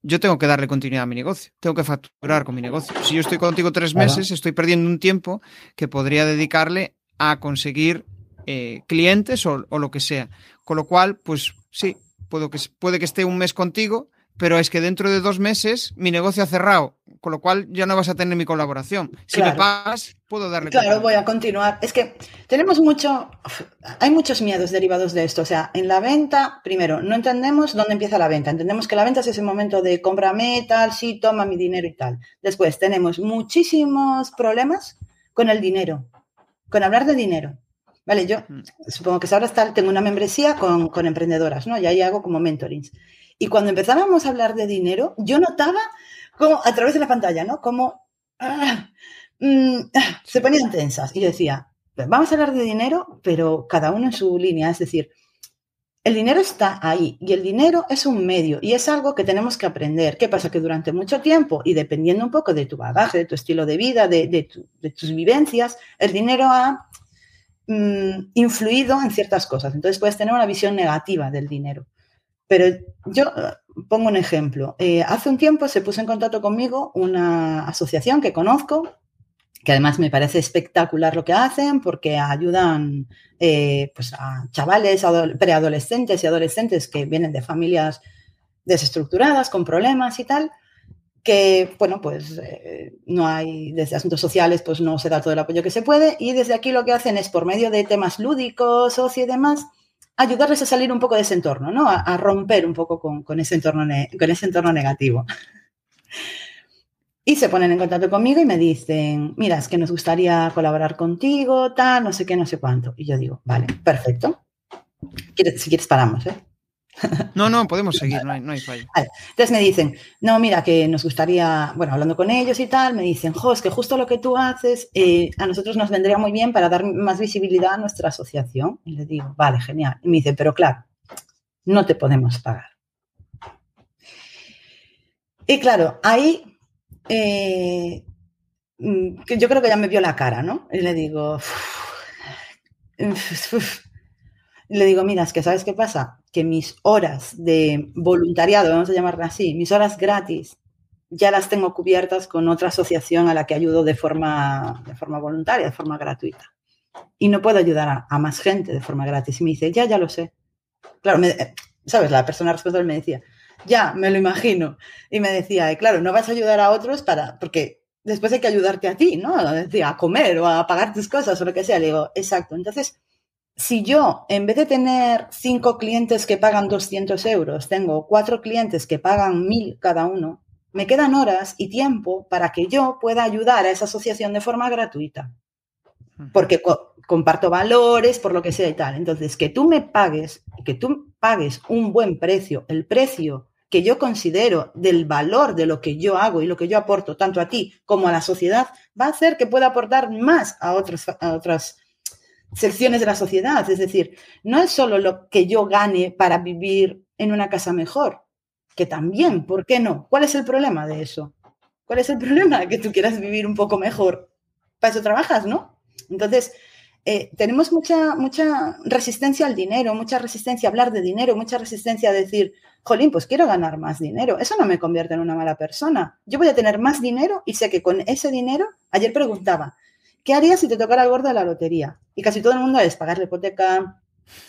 yo tengo que darle continuidad a mi negocio, tengo que facturar con mi negocio. Si yo estoy contigo tres meses, estoy perdiendo un tiempo que podría dedicarle a conseguir eh, clientes o, o, lo que sea. Con lo cual, pues sí, puedo que, puede que esté un mes contigo, pero es que dentro de dos meses mi negocio ha cerrado, con lo cual ya no vas a tener mi colaboración. Si me pagas, puedo darle. Claro, voy a continuar. Es que tenemos mucho, hay muchos miedos derivados de esto. O sea, en la venta, primero, no entendemos dónde empieza la venta. Entendemos que la venta es ese momento de cómprame tal, sí, toma mi dinero y tal. Después tenemos muchísimos problemas con el dinero, con hablar de dinero. Vale, yo mm. supongo que ahora está, tengo una membresía con, con emprendedoras, ¿no? Y ahí hago como mentorings. Y cuando empezábamos a hablar de dinero, yo notaba como a través de la pantalla, ¿no? Como ah, mm, ah, se ponían tensas. Y yo decía, vamos a hablar de dinero, pero cada uno en su línea. Es decir, el dinero está ahí y el dinero es un medio y es algo que tenemos que aprender. ¿Qué pasa? Que durante mucho tiempo y dependiendo un poco de tu bagaje, de tu estilo de vida, de, tus vivencias, el dinero ha mm, influido en ciertas cosas. Entonces puedes tener una visión negativa del dinero. Pero yo pongo un ejemplo. Eh, hace un tiempo se puso en contacto conmigo una asociación que conozco que además me parece espectacular lo que hacen porque ayudan eh, pues a chavales, preadolescentes y adolescentes que vienen de familias desestructuradas, con problemas y tal, que, bueno, pues eh, no hay, desde asuntos sociales, pues no se da todo el apoyo que se puede y desde aquí lo que hacen es, por medio de temas lúdicos, ocio y demás, ayudarles a salir un poco de ese entorno, ¿no? A, romper un poco con, ese entorno con ese entorno negativo. Y se ponen en contacto conmigo y me dicen, mira, es que nos gustaría colaborar contigo, tal, no sé qué, no sé cuánto. Y yo digo, vale, perfecto. Si quieres, paramos, ¿eh? No, no, podemos seguir, no hay, no fallo. Entonces me dicen, no, mira, que nos gustaría, bueno, hablando con ellos y tal, me dicen, jo, es que justo lo que tú haces eh, a nosotros nos vendría muy bien para dar más visibilidad a nuestra asociación. Y le digo, vale, genial. Y me dice, pero claro, no te podemos pagar. Y claro, ahí eh, mm, que yo creo que ya me vio la cara, ¿no? Y le digo, le digo, mira, es que ¿sabes qué pasa? Que mis horas de voluntariado, vamos a llamarla así, mis horas gratis, ya las tengo cubiertas con otra asociación a la que ayudo de forma, de forma voluntaria, de forma gratuita. Y no puedo ayudar a, más gente de forma gratis. Y me dice, ya, ya lo sé. Claro, ¿sabes? La persona responsable me decía, ya, me lo imagino. Y me decía, claro, no vas a ayudar a otros para, porque después hay que ayudarte a ti, ¿no? Decía, a comer o a pagar tus cosas o lo que sea. Le digo, exacto. Entonces, si yo, en vez de tener cinco clientes que pagan 200 euros, tengo cuatro clientes que pagan mil cada uno, me quedan horas y tiempo para que yo pueda ayudar a esa asociación de forma gratuita. Porque comparto valores, por lo que sea y tal. Entonces, que tú me pagues, que tú pagues un buen precio, el precio que yo considero del valor de lo que yo hago y lo que yo aporto tanto a ti como a la sociedad, va a hacer que pueda aportar más a, a otras secciones de la sociedad. Es decir, no es solo lo que yo gane para vivir en una casa mejor, que también, ¿por qué no? ¿Cuál es el problema de eso? ¿Cuál es el problema que tú quieras vivir un poco mejor? Para eso trabajas, ¿no? Entonces, eh, tenemos mucha, mucha resistencia al dinero, mucha resistencia a hablar de dinero, mucha resistencia a decir, jolín, pues quiero ganar más dinero. Eso no me convierte en una mala persona. Yo voy a tener más dinero y sé que con ese dinero, ayer preguntaba, ¿qué harías si te tocara el gordo de la lotería? Y casi todo el mundo es pagar la hipoteca,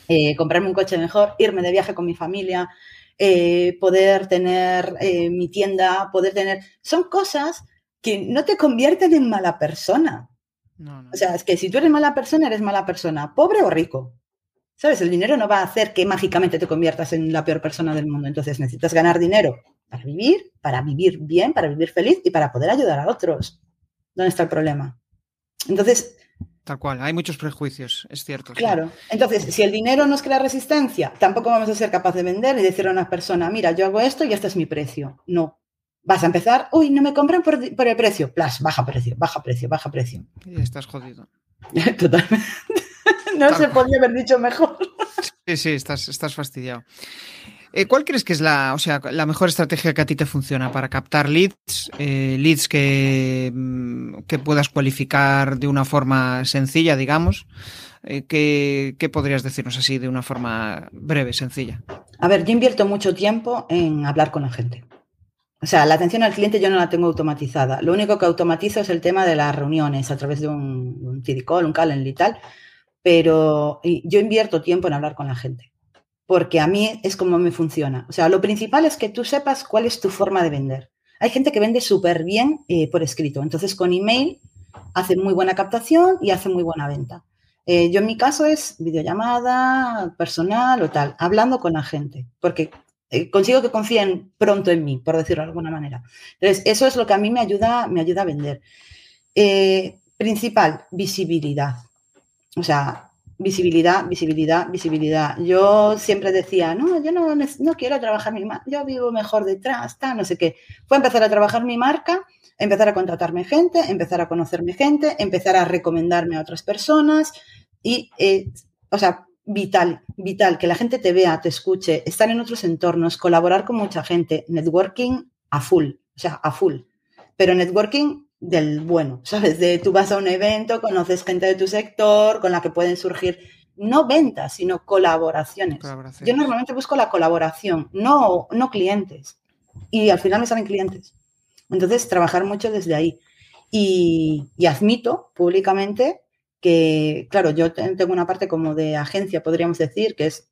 eh, comprarme un coche mejor, irme de viaje con mi familia, eh, poder tener eh, mi tienda, poder tener... Son cosas que no te convierten en mala persona. O sea, es que si tú eres mala persona, eres mala persona, pobre o rico. ¿Sabes? El dinero no va a hacer que mágicamente te conviertas en la peor persona del mundo. Entonces necesitas ganar dinero para vivir, para vivir bien, para vivir feliz y para poder ayudar a otros. ¿Dónde está el problema? Entonces... Tal cual, hay muchos prejuicios, es cierto. Claro, entonces si el dinero nos crea resistencia, tampoco vamos a ser capaces de vender y decirle a una persona, mira, yo hago esto y este es mi precio. No, vas a empezar, uy, no me compran por, el precio, plus, baja precio, baja precio, baja precio. Y estás jodido. Totalmente. no se podía haber dicho mejor. Sí, sí, estás, estás fastidiado. Eh, ¿Cuál crees que es la, o sea, la mejor estrategia que a ti te funciona para captar leads, eh, leads que, mm, que, puedas cualificar de una forma sencilla, digamos? Eh, ¿qué, ¿Qué podrías decirnos así de una forma breve, sencilla? A ver, yo invierto mucho tiempo en hablar con la gente. O sea, la atención al cliente yo no la tengo automatizada. Lo único que automatizo es el tema de las reuniones a través de un, un un Calendly y tal pero yo invierto tiempo en hablar con la gente, porque a mí es como me funciona. O sea, lo principal es que tú sepas cuál es tu forma de vender. Hay gente que vende súper bien eh, por escrito, entonces con email hace muy buena captación y hace muy buena venta. Eh, yo en mi caso es videollamada, personal o tal, hablando con la gente, porque eh, consigo que confíen pronto en mí, por decirlo de alguna manera. Entonces, eso es lo que a mí me ayuda, me ayuda a vender. principal, visibilidad. O sea, visibilidad, visibilidad, visibilidad. Yo siempre decía, no, yo no, no quiero trabajar mi marca, yo vivo mejor detrás, está, no sé qué. Fue empezar a trabajar mi marca, empezar a contratarme gente, empezar a conocerme gente, empezar a recomendarme a otras personas y, eh, o sea, vital, vital, que la gente te vea, te escuche, estar en otros entornos, colaborar con mucha gente, networking a full, o sea, a full. Pero networking del bueno, ¿sabes? De tú vas a un evento, conoces gente de tu sector con la que pueden surgir no ventas, sino colaboraciones. Yo normalmente busco la colaboración, no, no clientes. Y al final me salen clientes. Entonces, trabajar mucho desde ahí. Y, y admito públicamente que, claro, yo tengo una parte como de agencia, podríamos decir, que es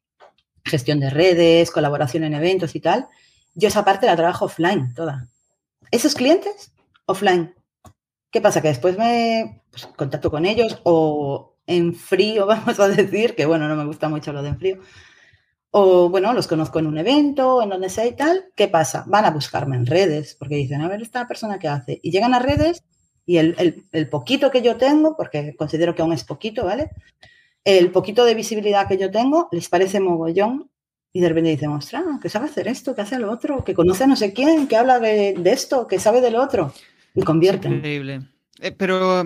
gestión de redes, colaboración en eventos y tal. Yo esa parte la trabajo offline toda. Esos clientes, offline. ¿Qué pasa? Que después me pues, contacto con ellos o en frío, vamos a decir, que bueno, no me gusta mucho lo de en frío. O bueno, los conozco en un evento, en donde sea y tal. ¿Qué pasa? Van a buscarme en redes, porque dicen, a ver, esta persona qué hace. Y llegan a redes y el, el, poquito que yo tengo, porque considero que aún es poquito, ¿vale? El poquito de visibilidad que yo tengo les parece mogollón y de repente dicen, ostras, que sabe hacer esto, que hace lo otro, que conoce a no sé quién, que habla de, de esto, que sabe del otro y convierten. Increíble. Eh, pero,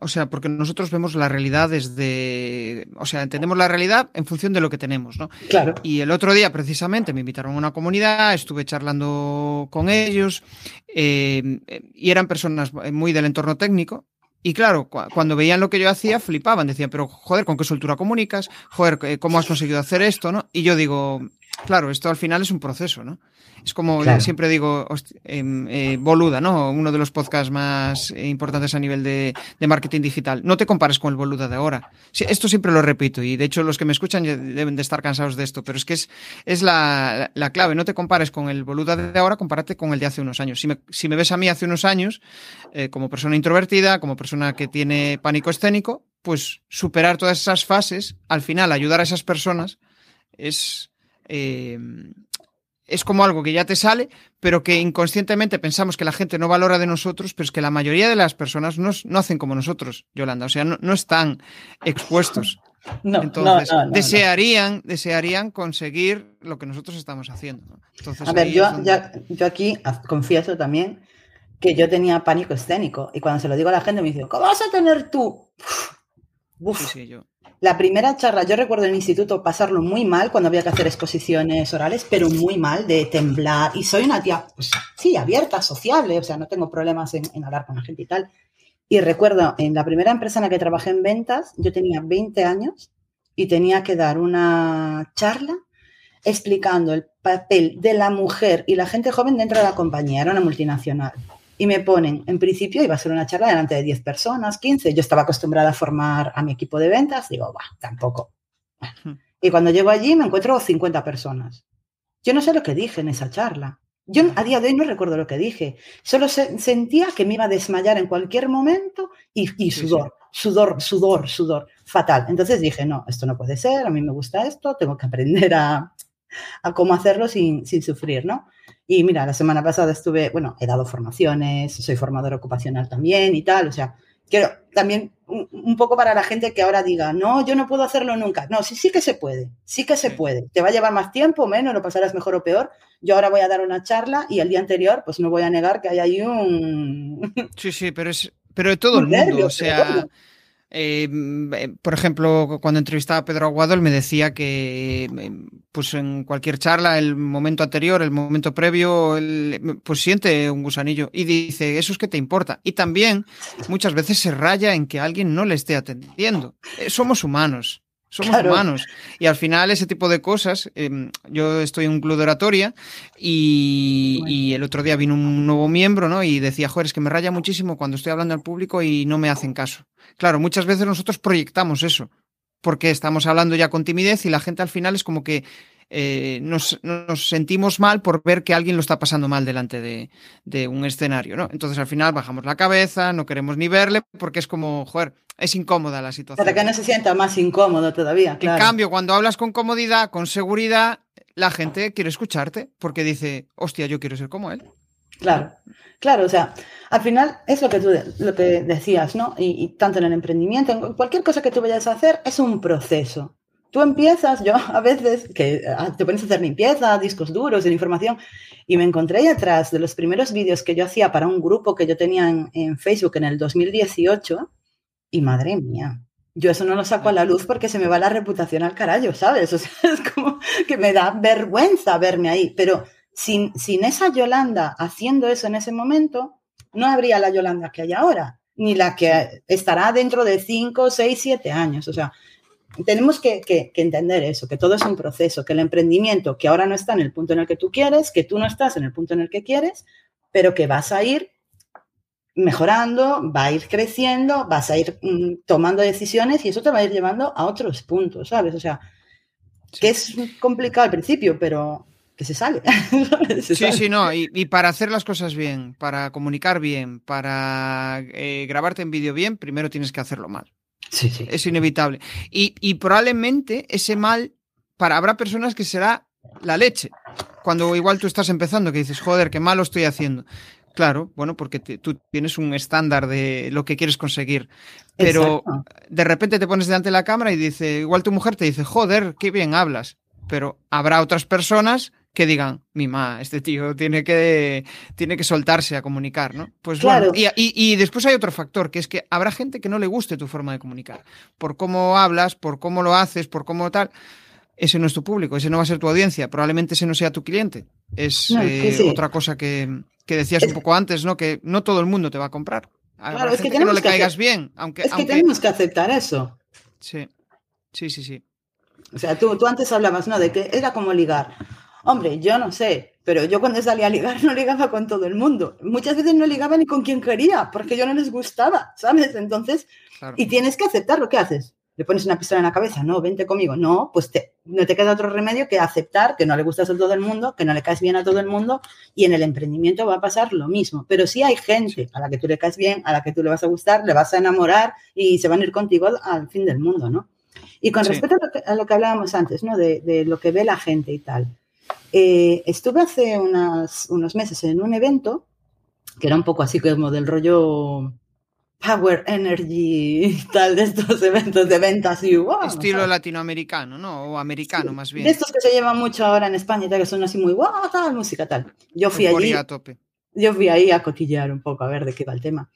o sea, porque nosotros vemos la realidad desde, o sea, entendemos la realidad en función de lo que tenemos, ¿no? Claro. Y el otro día, precisamente, me invitaron a una comunidad, estuve charlando con ellos eh, y eran personas muy del entorno técnico. Y claro, cuando veían lo que yo hacía, flipaban, decían, pero joder, ¿con qué soltura comunicas? Joder, ¿cómo has conseguido hacer esto? ¿no? Y yo digo, claro, esto al final es un proceso, ¿no? Es como siempre digo, em, eh, Boluda, ¿no? Uno de los podcasts más importantes a nivel de, marketing digital. No te compares con el Boluda de ahora. esto siempre lo repito y de hecho los que me escuchan deben de estar cansados de esto, pero es que es, es la, clave. No te compares con el Boluda de ahora, compárate con el de hace unos años. Si me, si me ves a mí hace unos años, eh, como persona introvertida, como persona que tiene pánico escénico, pues superar todas esas fases, al final ayudar a esas personas es... Eh, es como algo que ya te sale, pero que inconscientemente pensamos que la gente no valora de nosotros, pero es que la mayoría de las personas no, no hacen como nosotros, Yolanda, o sea, no, están expuestos. No, Entonces, desearían, desearían conseguir lo que nosotros estamos haciendo. a ver, yo, yo aquí confieso también que yo tenía pánico escénico y cuando se lo digo a la gente me dice, ¿cómo vas a tener tú? Uf, sí, sí, yo. La primera charla, yo recuerdo en el instituto pasarlo muy mal cuando había que hacer exposiciones orales, pero muy mal, de temblar. Y soy una tía, pues sí, abierta, sociable, o sea, no tengo problemas en, hablar con la gente y tal. Y recuerdo, en la primera empresa en la que trabajé en ventas, yo tenía 20 años y tenía que dar una charla explicando el papel de la mujer y la gente joven dentro de la compañía. Era una multinacional y me ponen, en principio iba a ser una charla delante de 10 personas, 15, yo estaba acostumbrada a formar a mi equipo de ventas, digo, va, tampoco. Y cuando llego allí me encuentro 50 personas. Yo no sé lo que dije en esa charla. Yo a día de hoy no recuerdo lo que dije. Solo sentía que me iba a desmayar en cualquier momento y, sudor, sudor, sudor, sudor. Fatal. Entonces dije, no, esto no puede ser, a mí me gusta esto, tengo que aprender a, a cómo hacerlo sin, sin sufrir, ¿no? Y mira, la semana pasada estuve, bueno, he dado formaciones, soy formador ocupacional también y tal, o sea, quiero también un, poco para la gente que ahora diga, no, yo no puedo hacerlo nunca. No, sí, sí que se puede, sí que se puede. Te va a llevar más tiempo, menos, lo pasarás mejor o peor. Yo ahora voy a dar una charla y el día anterior, pues no voy a negar que hay ahí un... Sí, sí, pero es, pero de todo el mundo, o sea... Eh, por ejemplo, cuando entrevistaba a Pedro Aguado, él me decía que eh, pues en cualquier charla, el momento anterior, el momento previo, pues siente un gusanillo y dice, eso es que te importa. Y también muchas veces se raya en que alguien no le esté atendiendo. Eh, somos humanos. Somos humanos. Y al final ese tipo de cosas, em, yo estoy en un club de oratoria y, y, el otro día vino un nuevo miembro, ¿no? Y decía, joder, es que me raya muchísimo cuando estoy hablando al público y no me hacen caso. Claro, muchas veces nosotros proyectamos eso, porque estamos hablando ya con timidez y la gente al final es como que eh, nos, sentimos mal por ver que alguien lo está pasando mal delante de, un escenario, ¿no? Entonces al final bajamos la cabeza, no queremos ni verle porque es como, joder, es incómoda la situación. Para que no se sienta más incómodo todavía. En cambio, cuando hablas con comodidad, con seguridad, la gente quiere escucharte porque dice, hostia, yo quiero ser como él. Claro, claro, o sea, al final es lo que tú lo que decías, ¿no? Y, tanto en el emprendimiento, en cualquier cosa que tú vayas a hacer, es un proceso. Tú empiezas, yo a veces, que ah, te pones a hacer limpieza, discos duros de información, y me encontré ahí atrás de los primeros vídeos que yo hacía para un grupo que yo tenía en, en Facebook en el 2018, y madre mía, yo eso no lo saco a la luz porque se me va la reputación al carajo, ¿sabes? O sea, es como que me da vergüenza verme ahí, pero sin, sin esa Yolanda haciendo eso en ese momento, no habría la Yolanda que hay ahora, ni la que estará dentro de 5, 6, 7 años. O sea, tenemos que, que, entender eso, que todo es un proceso, que el emprendimiento, que ahora no está en el punto en el que tú quieres, que tú no estás en el punto en el que quieres, pero que vas a ir mejorando, va a ir creciendo, vas a ir mm, tomando decisiones y eso te va a ir llevando a otros puntos, ¿sabes? O sea, que es complicado al principio, pero que se sale. sí, sí, no. Y, para hacer las cosas bien, para comunicar bien, para eh, grabarte en vídeo bien, primero tienes que hacerlo mal. Sí, sí. Es inevitable. Y, y probablemente ese mal, para habrá personas que será la leche. Cuando igual tú estás empezando, que dices, joder, qué malo estoy haciendo. Claro, bueno, porque tú tienes un estándar de lo que quieres conseguir. Pero de repente te pones delante de la cámara y dice, igual tu mujer te dice, joder, qué bien hablas. Pero habrá otras personas que digan, mi ma, este tío tiene que, tiene que soltarse a comunicar, ¿no? Pues claro. y, y, después hay otro factor, que es que habrá gente que no le guste tu forma de comunicar. Por cómo hablas, por cómo lo haces, por cómo tal ese no es tu público, ese no va a ser tu audiencia, probablemente ese no sea tu cliente. Es eh, otra cosa que, decías un poco antes, ¿no? Que no todo el mundo te va a comprar. Claro, es que, no le caigas bien. Aunque, es que tenemos que aceptar eso. Sí, sí, sí, sí. O sea, tú, tú antes hablabas, ¿no? De que era como ligar. Hombre, yo no sé, pero yo cuando salía a ligar no ligaba con todo el mundo. Muchas veces no ligaba ni con quien quería, porque yo no les gustaba, ¿sabes? Entonces, y tienes que aceptar lo que haces le pones una pistola en la cabeza, no, vente conmigo, no, pues te, no te queda otro remedio que aceptar que no le gustas a todo el mundo, que no le caes bien a todo el mundo y en el emprendimiento va a pasar lo mismo. Pero si hay gente a la que tú le caes bien, a la que tú le vas a gustar, le vas a enamorar y se van a ir contigo al, fin del mundo, ¿no? Y con respecto a lo, que, hablábamos antes, ¿no? De, lo que ve la gente y tal. Eh, estuve hace unos meses en un evento que era un poco así como del rollo Power Energy tal de estos eventos de ventas y Estilo latinoamericano, ¿no? O americano más bien. De estos que se llevan mucho ahora en España, que son así muy guau, tal, música tal. Yo fui allí. A tope. Yo fui ahí a cotillear un poco a ver de qué va el tema.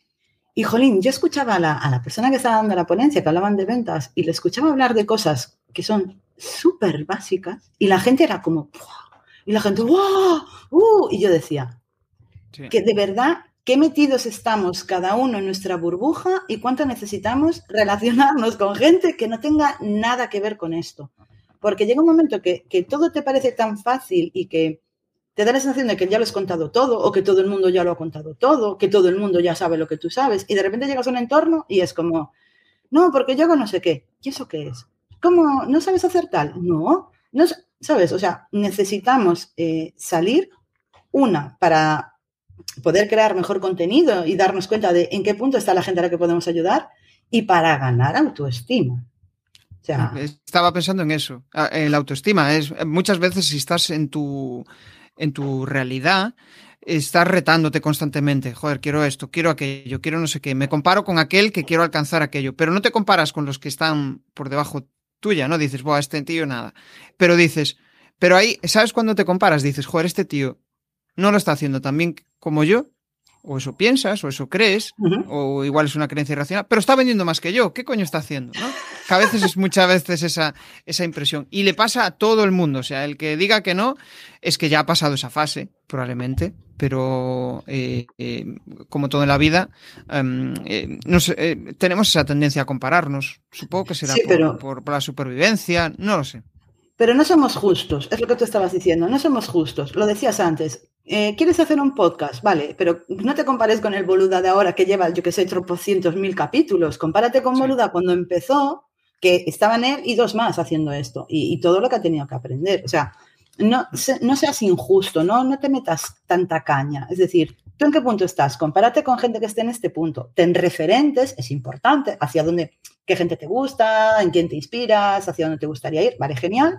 Y jolín, yo escuchaba a la, a la persona que estaba dando la ponencia, que hablaban de ventas, y le escuchaba hablar de cosas que son súper básicas, y la gente era como, y la gente, ¡wow! ¡Uh! Y yo decía, que de verdad qué metidos estamos cada uno en nuestra burbuja y cuánto necesitamos relacionarnos con gente que no tenga nada que ver con esto. Porque llega un momento que, todo te parece tan fácil y que te da la sensación de que ya lo has contado todo o que todo el mundo ya lo ha contado todo, que todo el mundo ya sabe lo que tú sabes y de repente llegas a un entorno y es como, no, porque yo hago no sé qué. ¿Y eso qué es? ¿Cómo? ¿No sabes hacer tal? No, no ¿sabes? O sea, necesitamos eh, salir, una, para poder crear mejor contenido y darnos cuenta de en qué punto está la gente a la que podemos ayudar y para ganar autoestima. Estaba pensando en eso, en la autoestima. Es, muchas veces si estás en tu, en tu realidad, estás retándote constantemente. Joder, quiero esto, quiero aquello, quiero no sé qué. Me comparo con aquel que quiero alcanzar aquello, pero no te comparas con los que están por debajo tuya, ¿no? Dices, Buah, este tío nada. Pero dices, pero ahí, ¿sabes cuando te comparas? Dices, joder, este tío no lo está haciendo tan bien como yo, o eso piensas, o eso crees, o igual es una creencia irracional, pero está vendiendo más que yo. ¿Qué coño está haciendo? Que a veces es muchas veces esa, esa impresión. Y le pasa a todo el mundo. O sea, el que diga que no, es que ya ha pasado esa fase, probablemente. Pero eh, eh, como todo en la vida, em, eh, tenemos esa tendencia a compararnos. Supongo que será por la supervivencia, no lo sé. Pero no somos justos, es lo que tú estabas diciendo, no somos justos. Lo decías antes, eh, ¿quieres hacer un podcast? Vale, pero no te compares con el Boluda de ahora que lleva, yo que sé, tropocientos mil capítulos. Compárate con Boluda cuando empezó, que estaban él y dos más haciendo esto, y, todo lo que ha tenido que aprender. O sea, no, no seas injusto, no, no te metas tanta caña. Es decir, ¿tú en qué punto estás? Compárate con gente que esté en este punto. Ten referentes, es importante, hacia dónde, qué gente te gusta, en quién te inspiras, hacia dónde te gustaría ir. Vale, genial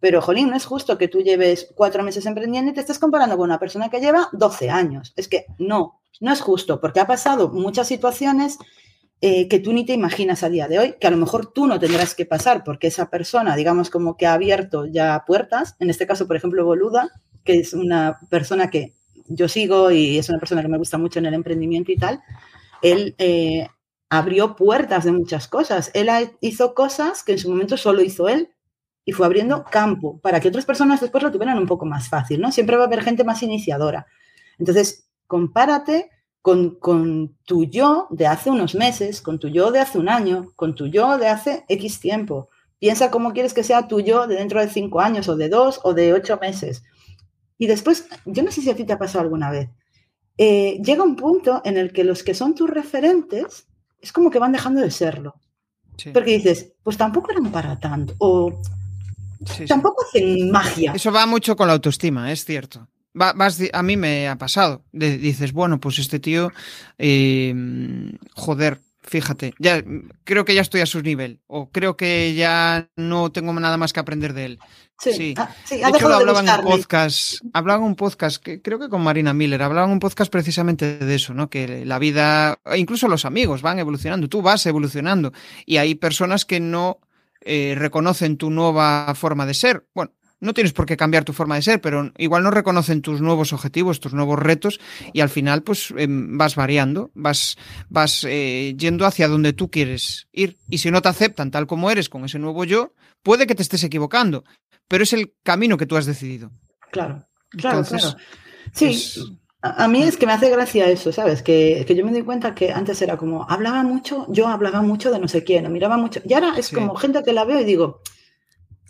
Pero, jolín, no es justo que tú lleves cuatro meses emprendiendo y te estés comparando con una persona que lleva 12 años. Es que no, no es justo, porque ha pasado muchas situaciones eh, que tú ni te imaginas a día de hoy, que a lo mejor tú no tendrás que pasar, porque esa persona, digamos, como que ha abierto ya puertas, en este caso, por ejemplo, Boluda, que es una persona que yo sigo y es una persona que me gusta mucho en el emprendimiento y tal, él eh, abrió puertas de muchas cosas. Él hizo cosas que en su momento solo hizo él y fue abriendo campo para que otras personas después lo tuvieran un poco más fácil, ¿no? Siempre va a haber gente más iniciadora. Entonces, compárate con, con, tu yo de hace unos meses, con tu yo de hace un año, con tu yo de hace X tiempo. Piensa cómo quieres que sea tu yo de dentro de cinco años o de dos o de ocho meses. Y después, yo no sé si a ti te ha pasado alguna vez, eh, llega un punto en el que los que son tus referentes es como que van dejando de serlo. Porque dices, pues tampoco eran para tanto. O tampoco hacen magia. Eso va mucho con la autoestima, es cierto a mí me ha pasado. dices, bueno, pues este tío, eh, joder, fíjate, ya creo que ya estoy a su nivel o creo que ya no tengo nada más que aprender de él. Sí, sí. Ah, de hecho lo hablaba en un podcast, hablaba en un podcast que creo que con Marina Miller, hablaba en un podcast precisamente de eso, ¿no? Que la vida, incluso los amigos van evolucionando, tú vas evolucionando y hay personas que no eh, reconocen tu nueva forma de ser. Bueno, no tienes por qué cambiar tu forma de ser, pero igual no reconocen tus nuevos objetivos, tus nuevos retos y al final pues em, vas variando, vas, vas eh, yendo hacia donde tú quieres ir. Y si no te aceptan tal como eres con ese nuevo yo, puede que te estés equivocando, pero es el camino que tú has decidido. Claro, claro, claro. Sí, a mí es que me hace gracia eso, ¿sabes? Que, yo me doy cuenta que antes era como, hablaba mucho, yo hablaba mucho de no sé quién, o miraba mucho, y ahora es como gente que la veo y digo,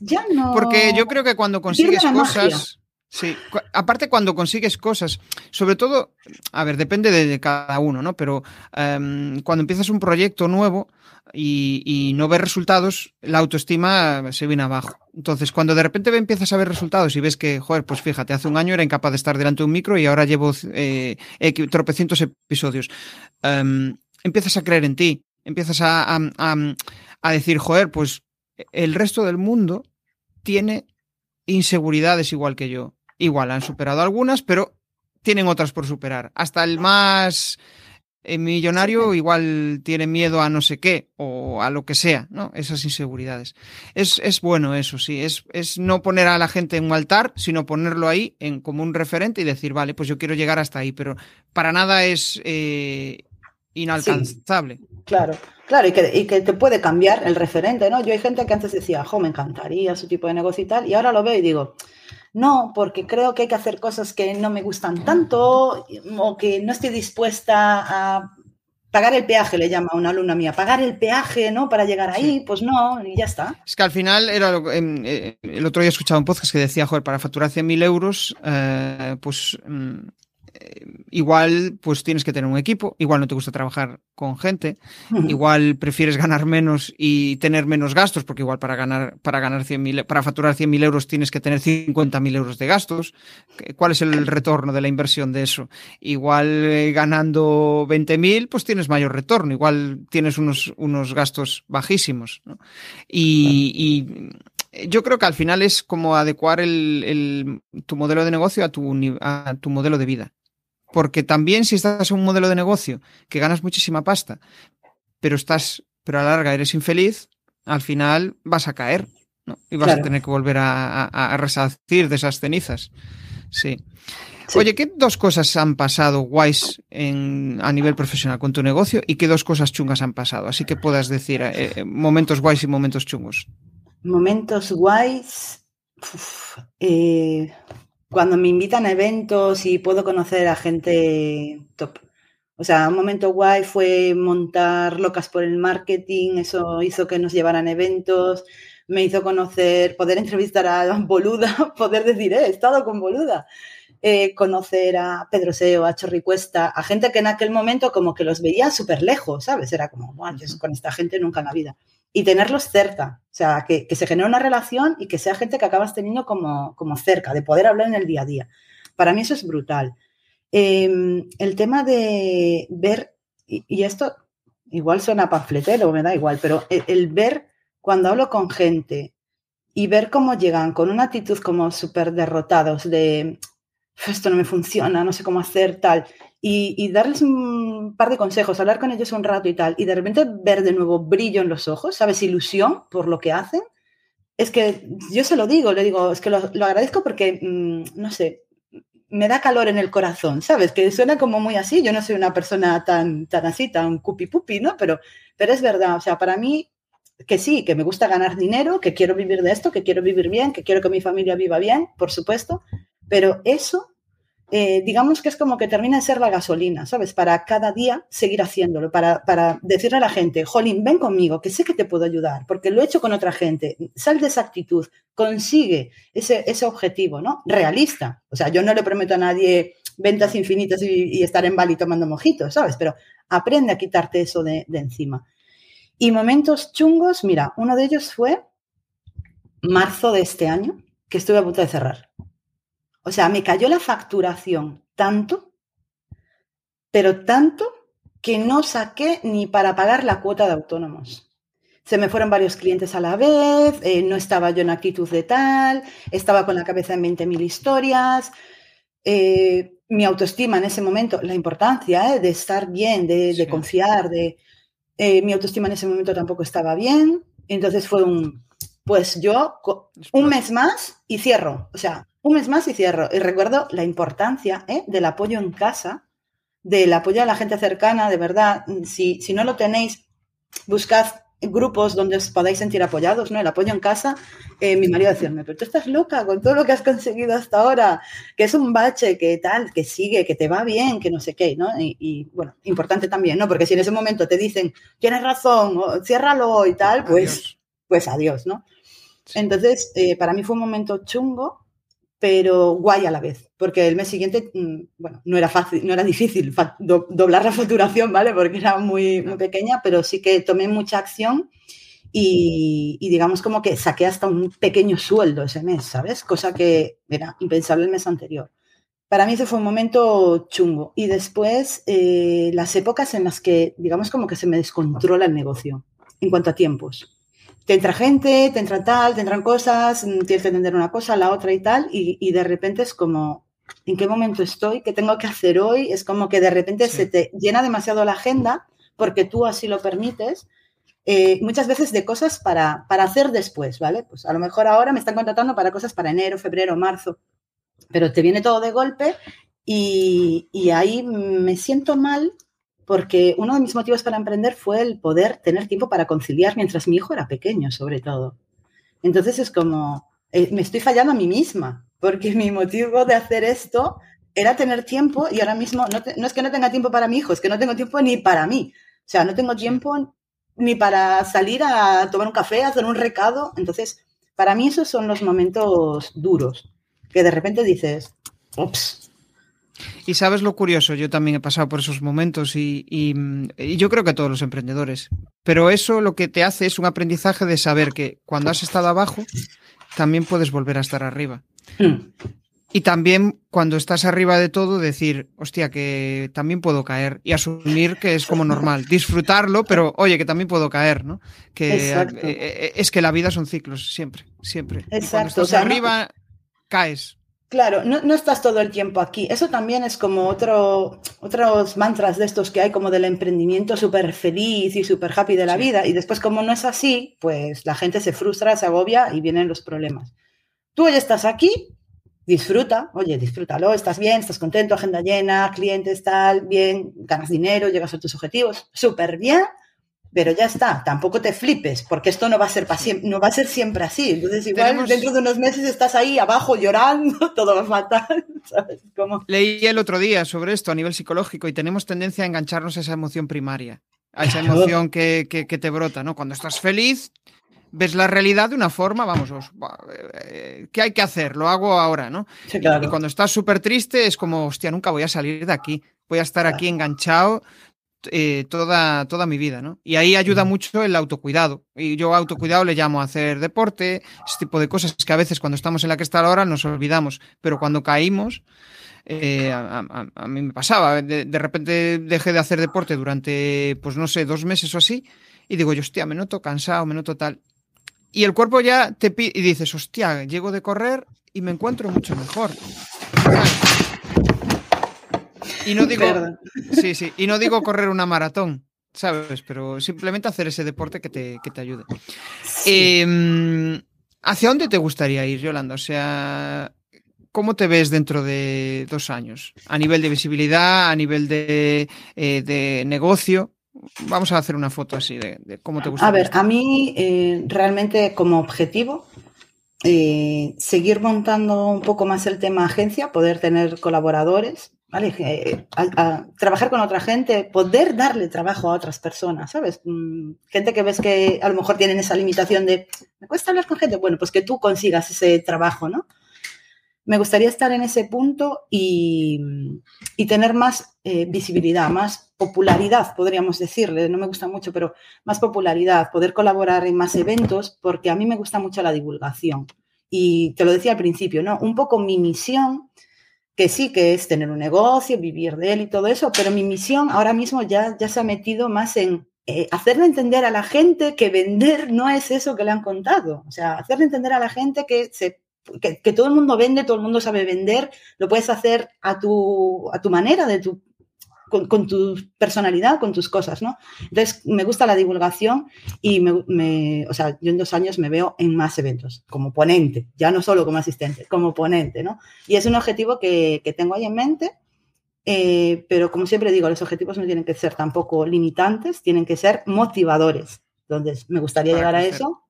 ya no. Porque yo creo que cuando consigues cosas. Sí, aparte cuando consigues cosas, sobre todo, a ver, depende de cada uno, ¿no? Pero em, cuando empiezas un proyecto nuevo y, no ves resultados, la autoestima se viene abajo. Entonces, cuando de repente empiezas a ver resultados y ves que, joder, pues fíjate, hace un año era incapaz de estar delante de un micro y ahora llevo eh, tropecientos episodios, em, empiezas a creer en ti, empiezas a, a decir, joder, pues el resto del mundo tiene inseguridades igual que yo. Igual han superado algunas, pero tienen otras por superar. Hasta el más eh, millonario igual tiene miedo a no sé qué o a lo que sea, ¿no? Esas inseguridades. Es, es bueno eso, sí. Es, es, no poner a la gente en un altar, sino ponerlo ahí en, como un referente y decir, vale, pues yo quiero llegar hasta ahí, pero para nada es eh, inalcanzable. claro. Claro, y que, y que, te puede cambiar el referente, ¿no? Yo hay gente que antes decía, jo, me encantaría su tipo de negocio y tal, y ahora lo veo y digo, no, porque creo que hay que hacer cosas que no me gustan tanto o que no estoy dispuesta a pagar el peaje, le llama una alumna mía, pagar el peaje, ¿no? Para llegar ahí, pues no, y ya está. Es que al final, era em, eh, el otro día he escuchado un podcast que decía, joder, para facturar 100.000 euros, eh, pues mm, igual pues tienes que tener un equipo, igual no te gusta trabajar con gente, igual prefieres ganar menos y tener menos gastos, porque igual para ganar, para ganar 100.000, para facturar 100.000 euros tienes que tener 50.000 euros de gastos. ¿Cuál es el retorno de la inversión de eso? Igual eh, ganando 20.000, pues tienes mayor retorno, igual tienes unos, unos gastos bajísimos. Y, yo creo que al final es como adecuar el, tu modelo de negocio a tu, a tu modelo de vida. Porque también si estás en un modelo de negocio que ganas muchísima pasta, pero estás, pero a la larga eres infeliz, al final vas a caer, ¿no? Y vas a tener que volver a, a, resarcir de esas cenizas. Sí. Oye, ¿qué dos cosas han pasado guays en, a nivel profesional con tu negocio y qué dos cosas chungas han pasado? Así que puedas decir eh, eh, momentos guays y momentos chungos. Momentos guays. eh, cuando me invitan a eventos y puedo conocer a gente top. O sea, un momento guay fue montar Locas por el Marketing, eso hizo que nos llevaran eventos, me hizo conocer, poder entrevistar a Boluda, poder decir, eh, he estado con Boluda, eh, conocer a Pedro Seo, a Chorricuesta, a gente que en aquel momento como que los veía súper lejos, ¿sabes? Era como, bueno, con esta gente nunca en la vida y tenerlos cerca. O sea, que, se genere una relación y que sea gente que acabas teniendo como, como cerca, de poder hablar en el día a día. Para mí eso es brutal. Em, el tema de ver, y, esto igual suena panfletero, me da igual, pero el, ver cuando hablo con gente y ver cómo llegan con una actitud como súper derrotados de esto no me funciona, no sé cómo hacer tal, y, darles un par de consejos, hablar con ellos un rato y tal, y de repente ver de nuevo brillo en los ojos, ¿sabes? Ilusión por lo que hacen. Es que yo se lo digo, le digo, es que lo, agradezco porque, mm, no sé, me da calor en el corazón, ¿sabes? Que suena como muy así, yo no soy una persona tan, tan así, tan cupi pupi, ¿no? Pero, pero es verdad, o sea, para mí que sí, que me gusta ganar dinero, que quiero vivir de esto, que quiero vivir bien, que quiero que mi familia viva bien, por supuesto, pero eso, eh, digamos que es como que termina de ser la gasolina, ¿sabes? Para cada día seguir haciéndolo, para, para decirle a la gente, Jolín, ven conmigo, que sé que te puedo ayudar, porque lo he hecho con otra gente, sal de esa actitud, consigue ese, ese objetivo, ¿no? Realista. O sea, yo no le prometo a nadie ventas infinitas y, estar en Bali tomando mojitos, ¿sabes? Pero aprende a quitarte eso de, de encima. Y momentos chungos, mira, uno de ellos fue marzo de este año, que estuve a punto de cerrar. O sea, me cayó la facturación tanto, pero tanto que no saqué ni para pagar la cuota de autónomos. Se me fueron varios clientes a la vez, eh, no estaba yo en actitud de tal, estaba con la cabeza en 20.000 historias. Eh, mi autoestima en ese momento, la importancia eh, de estar bien, de confiar, de, mi autoestima en ese momento tampoco estaba bien. Entonces fue un, pues yo un mes más y cierro. O sea, un mes más y cierro. Y recuerdo la importancia ¿eh? del apoyo en casa, del apoyo a la gente cercana, de verdad. Si, si no lo tenéis, buscad grupos donde os podáis sentir apoyados, ¿no? El apoyo en casa. Eh, mi marido decirme, pero tú estás loca con todo lo que has conseguido hasta ahora, que es un bache, que tal, que sigue, que te va bien, que no sé qué, ¿no? Y, bueno, importante también, ¿no? Porque si en ese momento te dicen, tienes razón, o, ciérralo y tal, pues adiós, pues adiós, ¿no? Entonces, eh, para mí fue un momento chungo, pero guay a la vez, porque el mes siguiente, mm, bueno, no era fácil, no era difícil doblar la facturación, ¿vale? Porque era muy, muy pequeña, pero sí que tomé mucha acción y, digamos como que saqué hasta un pequeño sueldo ese mes, ¿sabes? Cosa que era impensable el mes anterior. Para mí ese fue un momento chungo. Y después eh, las épocas en las que, digamos como que se me descontrola el negocio en cuanto a tiempos te entra gente, te entra tal, te entran cosas, mm, tienes que entender una cosa, la otra y tal, y, de repente es como, ¿en qué momento estoy? ¿Qué tengo que hacer hoy? Es como que de repente se te llena demasiado la agenda porque tú así lo permites. Eh, muchas veces de cosas para, para hacer después, ¿vale? Pues a lo mejor ahora me están contratando para cosas para enero, febrero, marzo, pero te viene todo de golpe y, y ahí me siento mal porque uno de mis motivos para emprender fue el poder tener tiempo para conciliar mientras mi hijo era pequeño, sobre todo. Entonces es como, eh, me estoy fallando a mí misma, porque mi motivo de hacer esto era tener tiempo y ahora mismo no, es que no tenga tiempo para mi hijo, es que no tengo tiempo ni para mí. O sea, no tengo tiempo ni para salir a tomar un café, hacer un recado. Entonces, para mí esos son los momentos duros, que de repente dices, ups, y sabes lo curioso, yo también he pasado por esos momentos y, yo creo que todos los emprendedores. Pero eso lo que te hace es un aprendizaje de saber que cuando has estado abajo, también puedes volver a estar arriba. Hmm. Y también cuando estás arriba de todo, decir, hostia, que también puedo caer y asumir que es como normal. Disfrutarlo, pero oye, que también puedo caer, ¿no? Que eh, eh, es que la vida son ciclos, siempre, siempre. Exacto. cuando estás arriba, caes. Claro, no, estás todo el tiempo aquí. Eso también es como otro, otros mantras de estos que hay, como del emprendimiento súper feliz y súper happy de la vida. Y después, como no es así, pues la gente se frustra, se agobia y vienen los problemas. Tú hoy estás aquí, disfruta, oye, disfrútalo, estás bien, estás contento, agenda llena, clientes, tal, bien, ganas dinero, llegas a tus objetivos, súper bien pero ya está, tampoco te flipes, porque esto no va a ser, no va a ser siempre así. Entonces, igual dentro de unos meses estás ahí abajo llorando, todo va fatal. ¿sabes? Leí el otro día sobre esto a nivel psicológico y tenemos tendencia a engancharnos a esa emoción primaria, a esa emoción que, te brota, ¿no? Cuando estás feliz, ves la realidad de una forma, vamos, eh, ¿qué hay que hacer? Lo hago ahora, ¿no? Y cuando estás súper triste es como, hostia, nunca voy a salir de aquí, voy a estar aquí enganchado eh, toda, toda mi vida, ¿no? Y ahí ayuda mucho el autocuidado. Y yo autocuidado le llamo a hacer deporte, ese tipo de cosas que a veces cuando estamos en la que está ahora nos olvidamos, pero cuando caímos, eh, a, mí me pasaba, de, repente dejé de hacer deporte durante, pues no sé, dos meses o así, y digo yo, hostia, me noto cansado, me noto tal. y el cuerpo ya te pide y dices, hostia, llego de correr y me encuentro mucho mejor. Y no digo, sí, sí, y no digo correr una maratón, ¿sabes? Pero simplemente hacer ese deporte que te, que te ayude. Em, ¿Hacia dónde te gustaría ir, Yolanda? O sea, ¿cómo te ves dentro de dos años? A nivel de visibilidad, a nivel de, eh, de negocio. Vamos a hacer una foto así de, cómo te gusta. A ver, a mí eh, realmente como objetivo, eh, seguir montando un poco más el tema agencia, poder tener colaboradores, Eh, trabajar con otra gente, poder darle trabajo a otras personas, ¿sabes? Mm, gente que ves que a lo mejor tienen esa limitación de, me cuesta hablar con gente, bueno, pues que tú consigas ese trabajo, ¿no? me gustaría estar en ese punto y, tener más eh, visibilidad, más popularidad, podríamos decirle, no me gusta mucho, pero más popularidad, poder colaborar en más eventos, porque a mí me gusta mucho la divulgación. Y te lo decía al principio, ¿no? Un poco mi misión, que sí que es tener un negocio, vivir de él y todo eso, pero mi misión ahora mismo ya, ya se ha metido más en eh, hacerle entender a la gente que vender no es eso que le han contado. O sea, hacerle entender a la gente que se que, todo el mundo vende, todo el mundo sabe vender, lo puedes hacer a tu, a tu manera, de tu, con, tu personalidad, con tus cosas, ¿no? Entonces, me gusta la divulgación y me, o sea, yo en dos años me veo en más eventos, como ponente, ya no solo como asistente, como ponente, ¿no? Y es un objetivo que, tengo ahí en mente, eh, pero como siempre digo, los objetivos no tienen que ser tampoco limitantes, tienen que ser motivadores. Entonces, me gustaría llegar a eso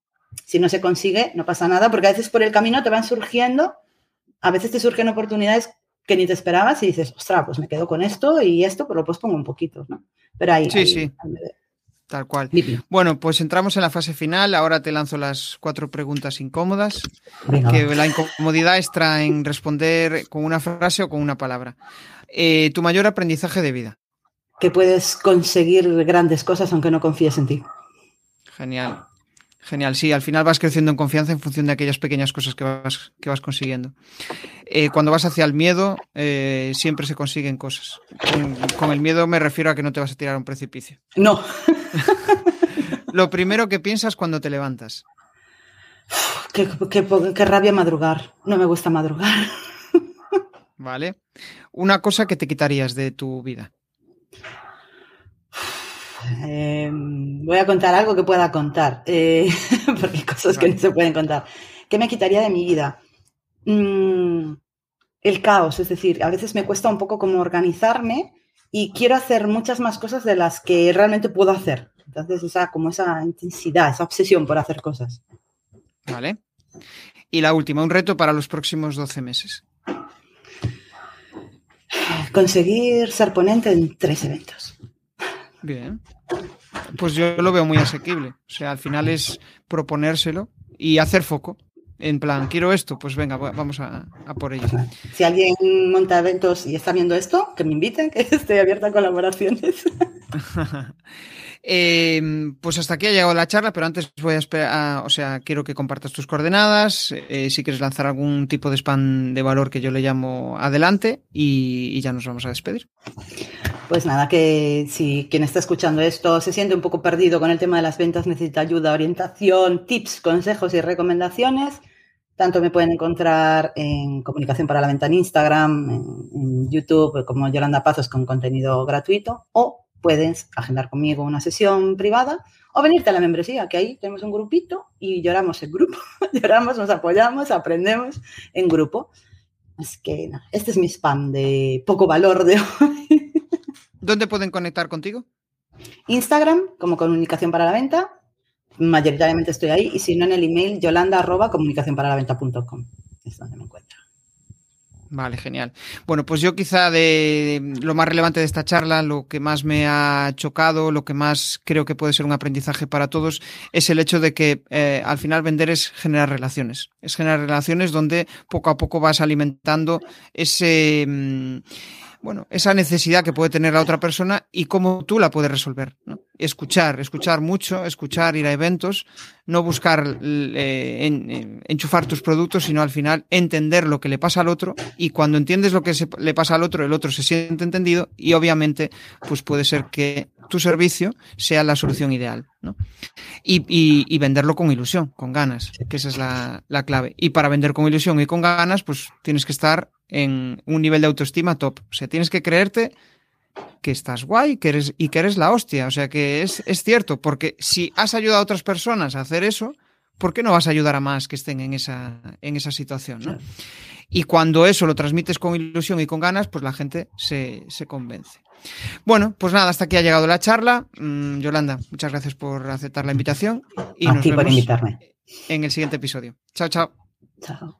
si no se consigue, no pasa nada, porque a veces por el camino te van surgiendo, a veces te surgen oportunidades que ni te esperabas y dices, ostras, pues me quedo con esto y esto, pero pues pongo un poquito, ¿no? Pero ahí. Sí, sí. Tal cual. Bueno, pues entramos en la fase final. Ahora te lanzo las cuatro preguntas incómodas. Que la incomodidad está en responder con una frase o con una palabra. Eh, tu mayor aprendizaje de vida. Que puedes conseguir grandes cosas aunque no confíes en ti. Genial. Genial, sí, al final vas creciendo en confianza en función de aquellas pequeñas cosas que vas, que vas consiguiendo. Eh, cuando vas hacia el miedo, eh, siempre se consiguen cosas. Con, el miedo me refiero a que no te vas a tirar a un precipicio. No. Lo primero que piensas cuando te levantas. Qué, qué rabia madrugar. No me gusta madrugar. Vale. Una cosa que te quitarías de tu vida. Em, voy a contar algo que pueda contar, eh, porque hay cosas que no se pueden contar. ¿Qué me quitaría de mi vida? Mm, el caos, es decir, a veces me cuesta un poco como organizarme y quiero hacer muchas más cosas de las que realmente puedo hacer. Entonces, esa, como esa intensidad, esa obsesión por hacer cosas. Vale. Y la última, un reto para los próximos 12 meses. Conseguir ser ponente en tres eventos. Bien. Pues yo lo veo muy asequible. O sea, al final es proponérselo y hacer foco. En plan, quiero esto, pues venga, vamos a, por ello. Si alguien monta eventos y está viendo esto, que me inviten, que estoy abierta a colaboraciones. Em, pues hasta aquí ha llegado la charla, pero antes voy a esperar, o sea, quiero que compartas tus coordenadas, eh, si quieres lanzar algún tipo de spam de valor que yo le llamo adelante y, ya nos vamos a despedir. Pues nada, que si quien está escuchando esto se siente un poco perdido con el tema de las ventas, necesita ayuda, orientación, tips, consejos y recomendaciones, tanto me pueden encontrar en Comunicación para la Venta en Instagram, en YouTube, como Yolanda Pazos con contenido gratuito, o puedes agendar conmigo una sesión privada o venirte a la membresía, que ahí tenemos un grupito y lloramos en grupo, lloramos, nos apoyamos, aprendemos en grupo. Así que este es mi spam de poco valor de hoy. ¿Dónde pueden conectar contigo? Instagram, como comunicación para la venta. Mayoritariamente estoy ahí. Y si no, en el email yolanda. Es donde me encuentro. Vale, genial. Bueno, pues yo quizá de lo más relevante de esta charla, lo que más me ha chocado, lo que más creo que puede ser un aprendizaje para todos, es el hecho de que eh, al final vender es generar relaciones. Es generar relaciones donde poco a poco vas alimentando ese... Mm, bueno, esa necesidad que puede tener la otra persona y cómo tú la puedes resolver. Escuchar, escuchar mucho, escuchar, ir a eventos, no buscar eh, enchufar tus productos, sino al final entender lo que le pasa al otro y cuando entiendes lo que le pasa al otro, el otro se siente entendido y obviamente pues puede ser que tu servicio sea la solución ideal. Y, venderlo con ilusión, con ganas, que esa es la clave. Y para vender con ilusión y con ganas, pues tienes que estar en un nivel de autoestima top. O sea, tienes que creerte que estás guay que eres, y que eres la hostia. O sea, que es, es cierto, porque si has ayudado a otras personas a hacer eso, ¿por qué no vas a ayudar a más que estén en esa, en esa situación? Y cuando eso lo transmites con ilusión y con ganas, pues la gente se, se convence. Bueno, pues nada, hasta aquí ha llegado la charla. Mm, Yolanda, muchas gracias por aceptar la invitación. Y a nos ti por invitarme. En el siguiente episodio. Chao, chao. Chao.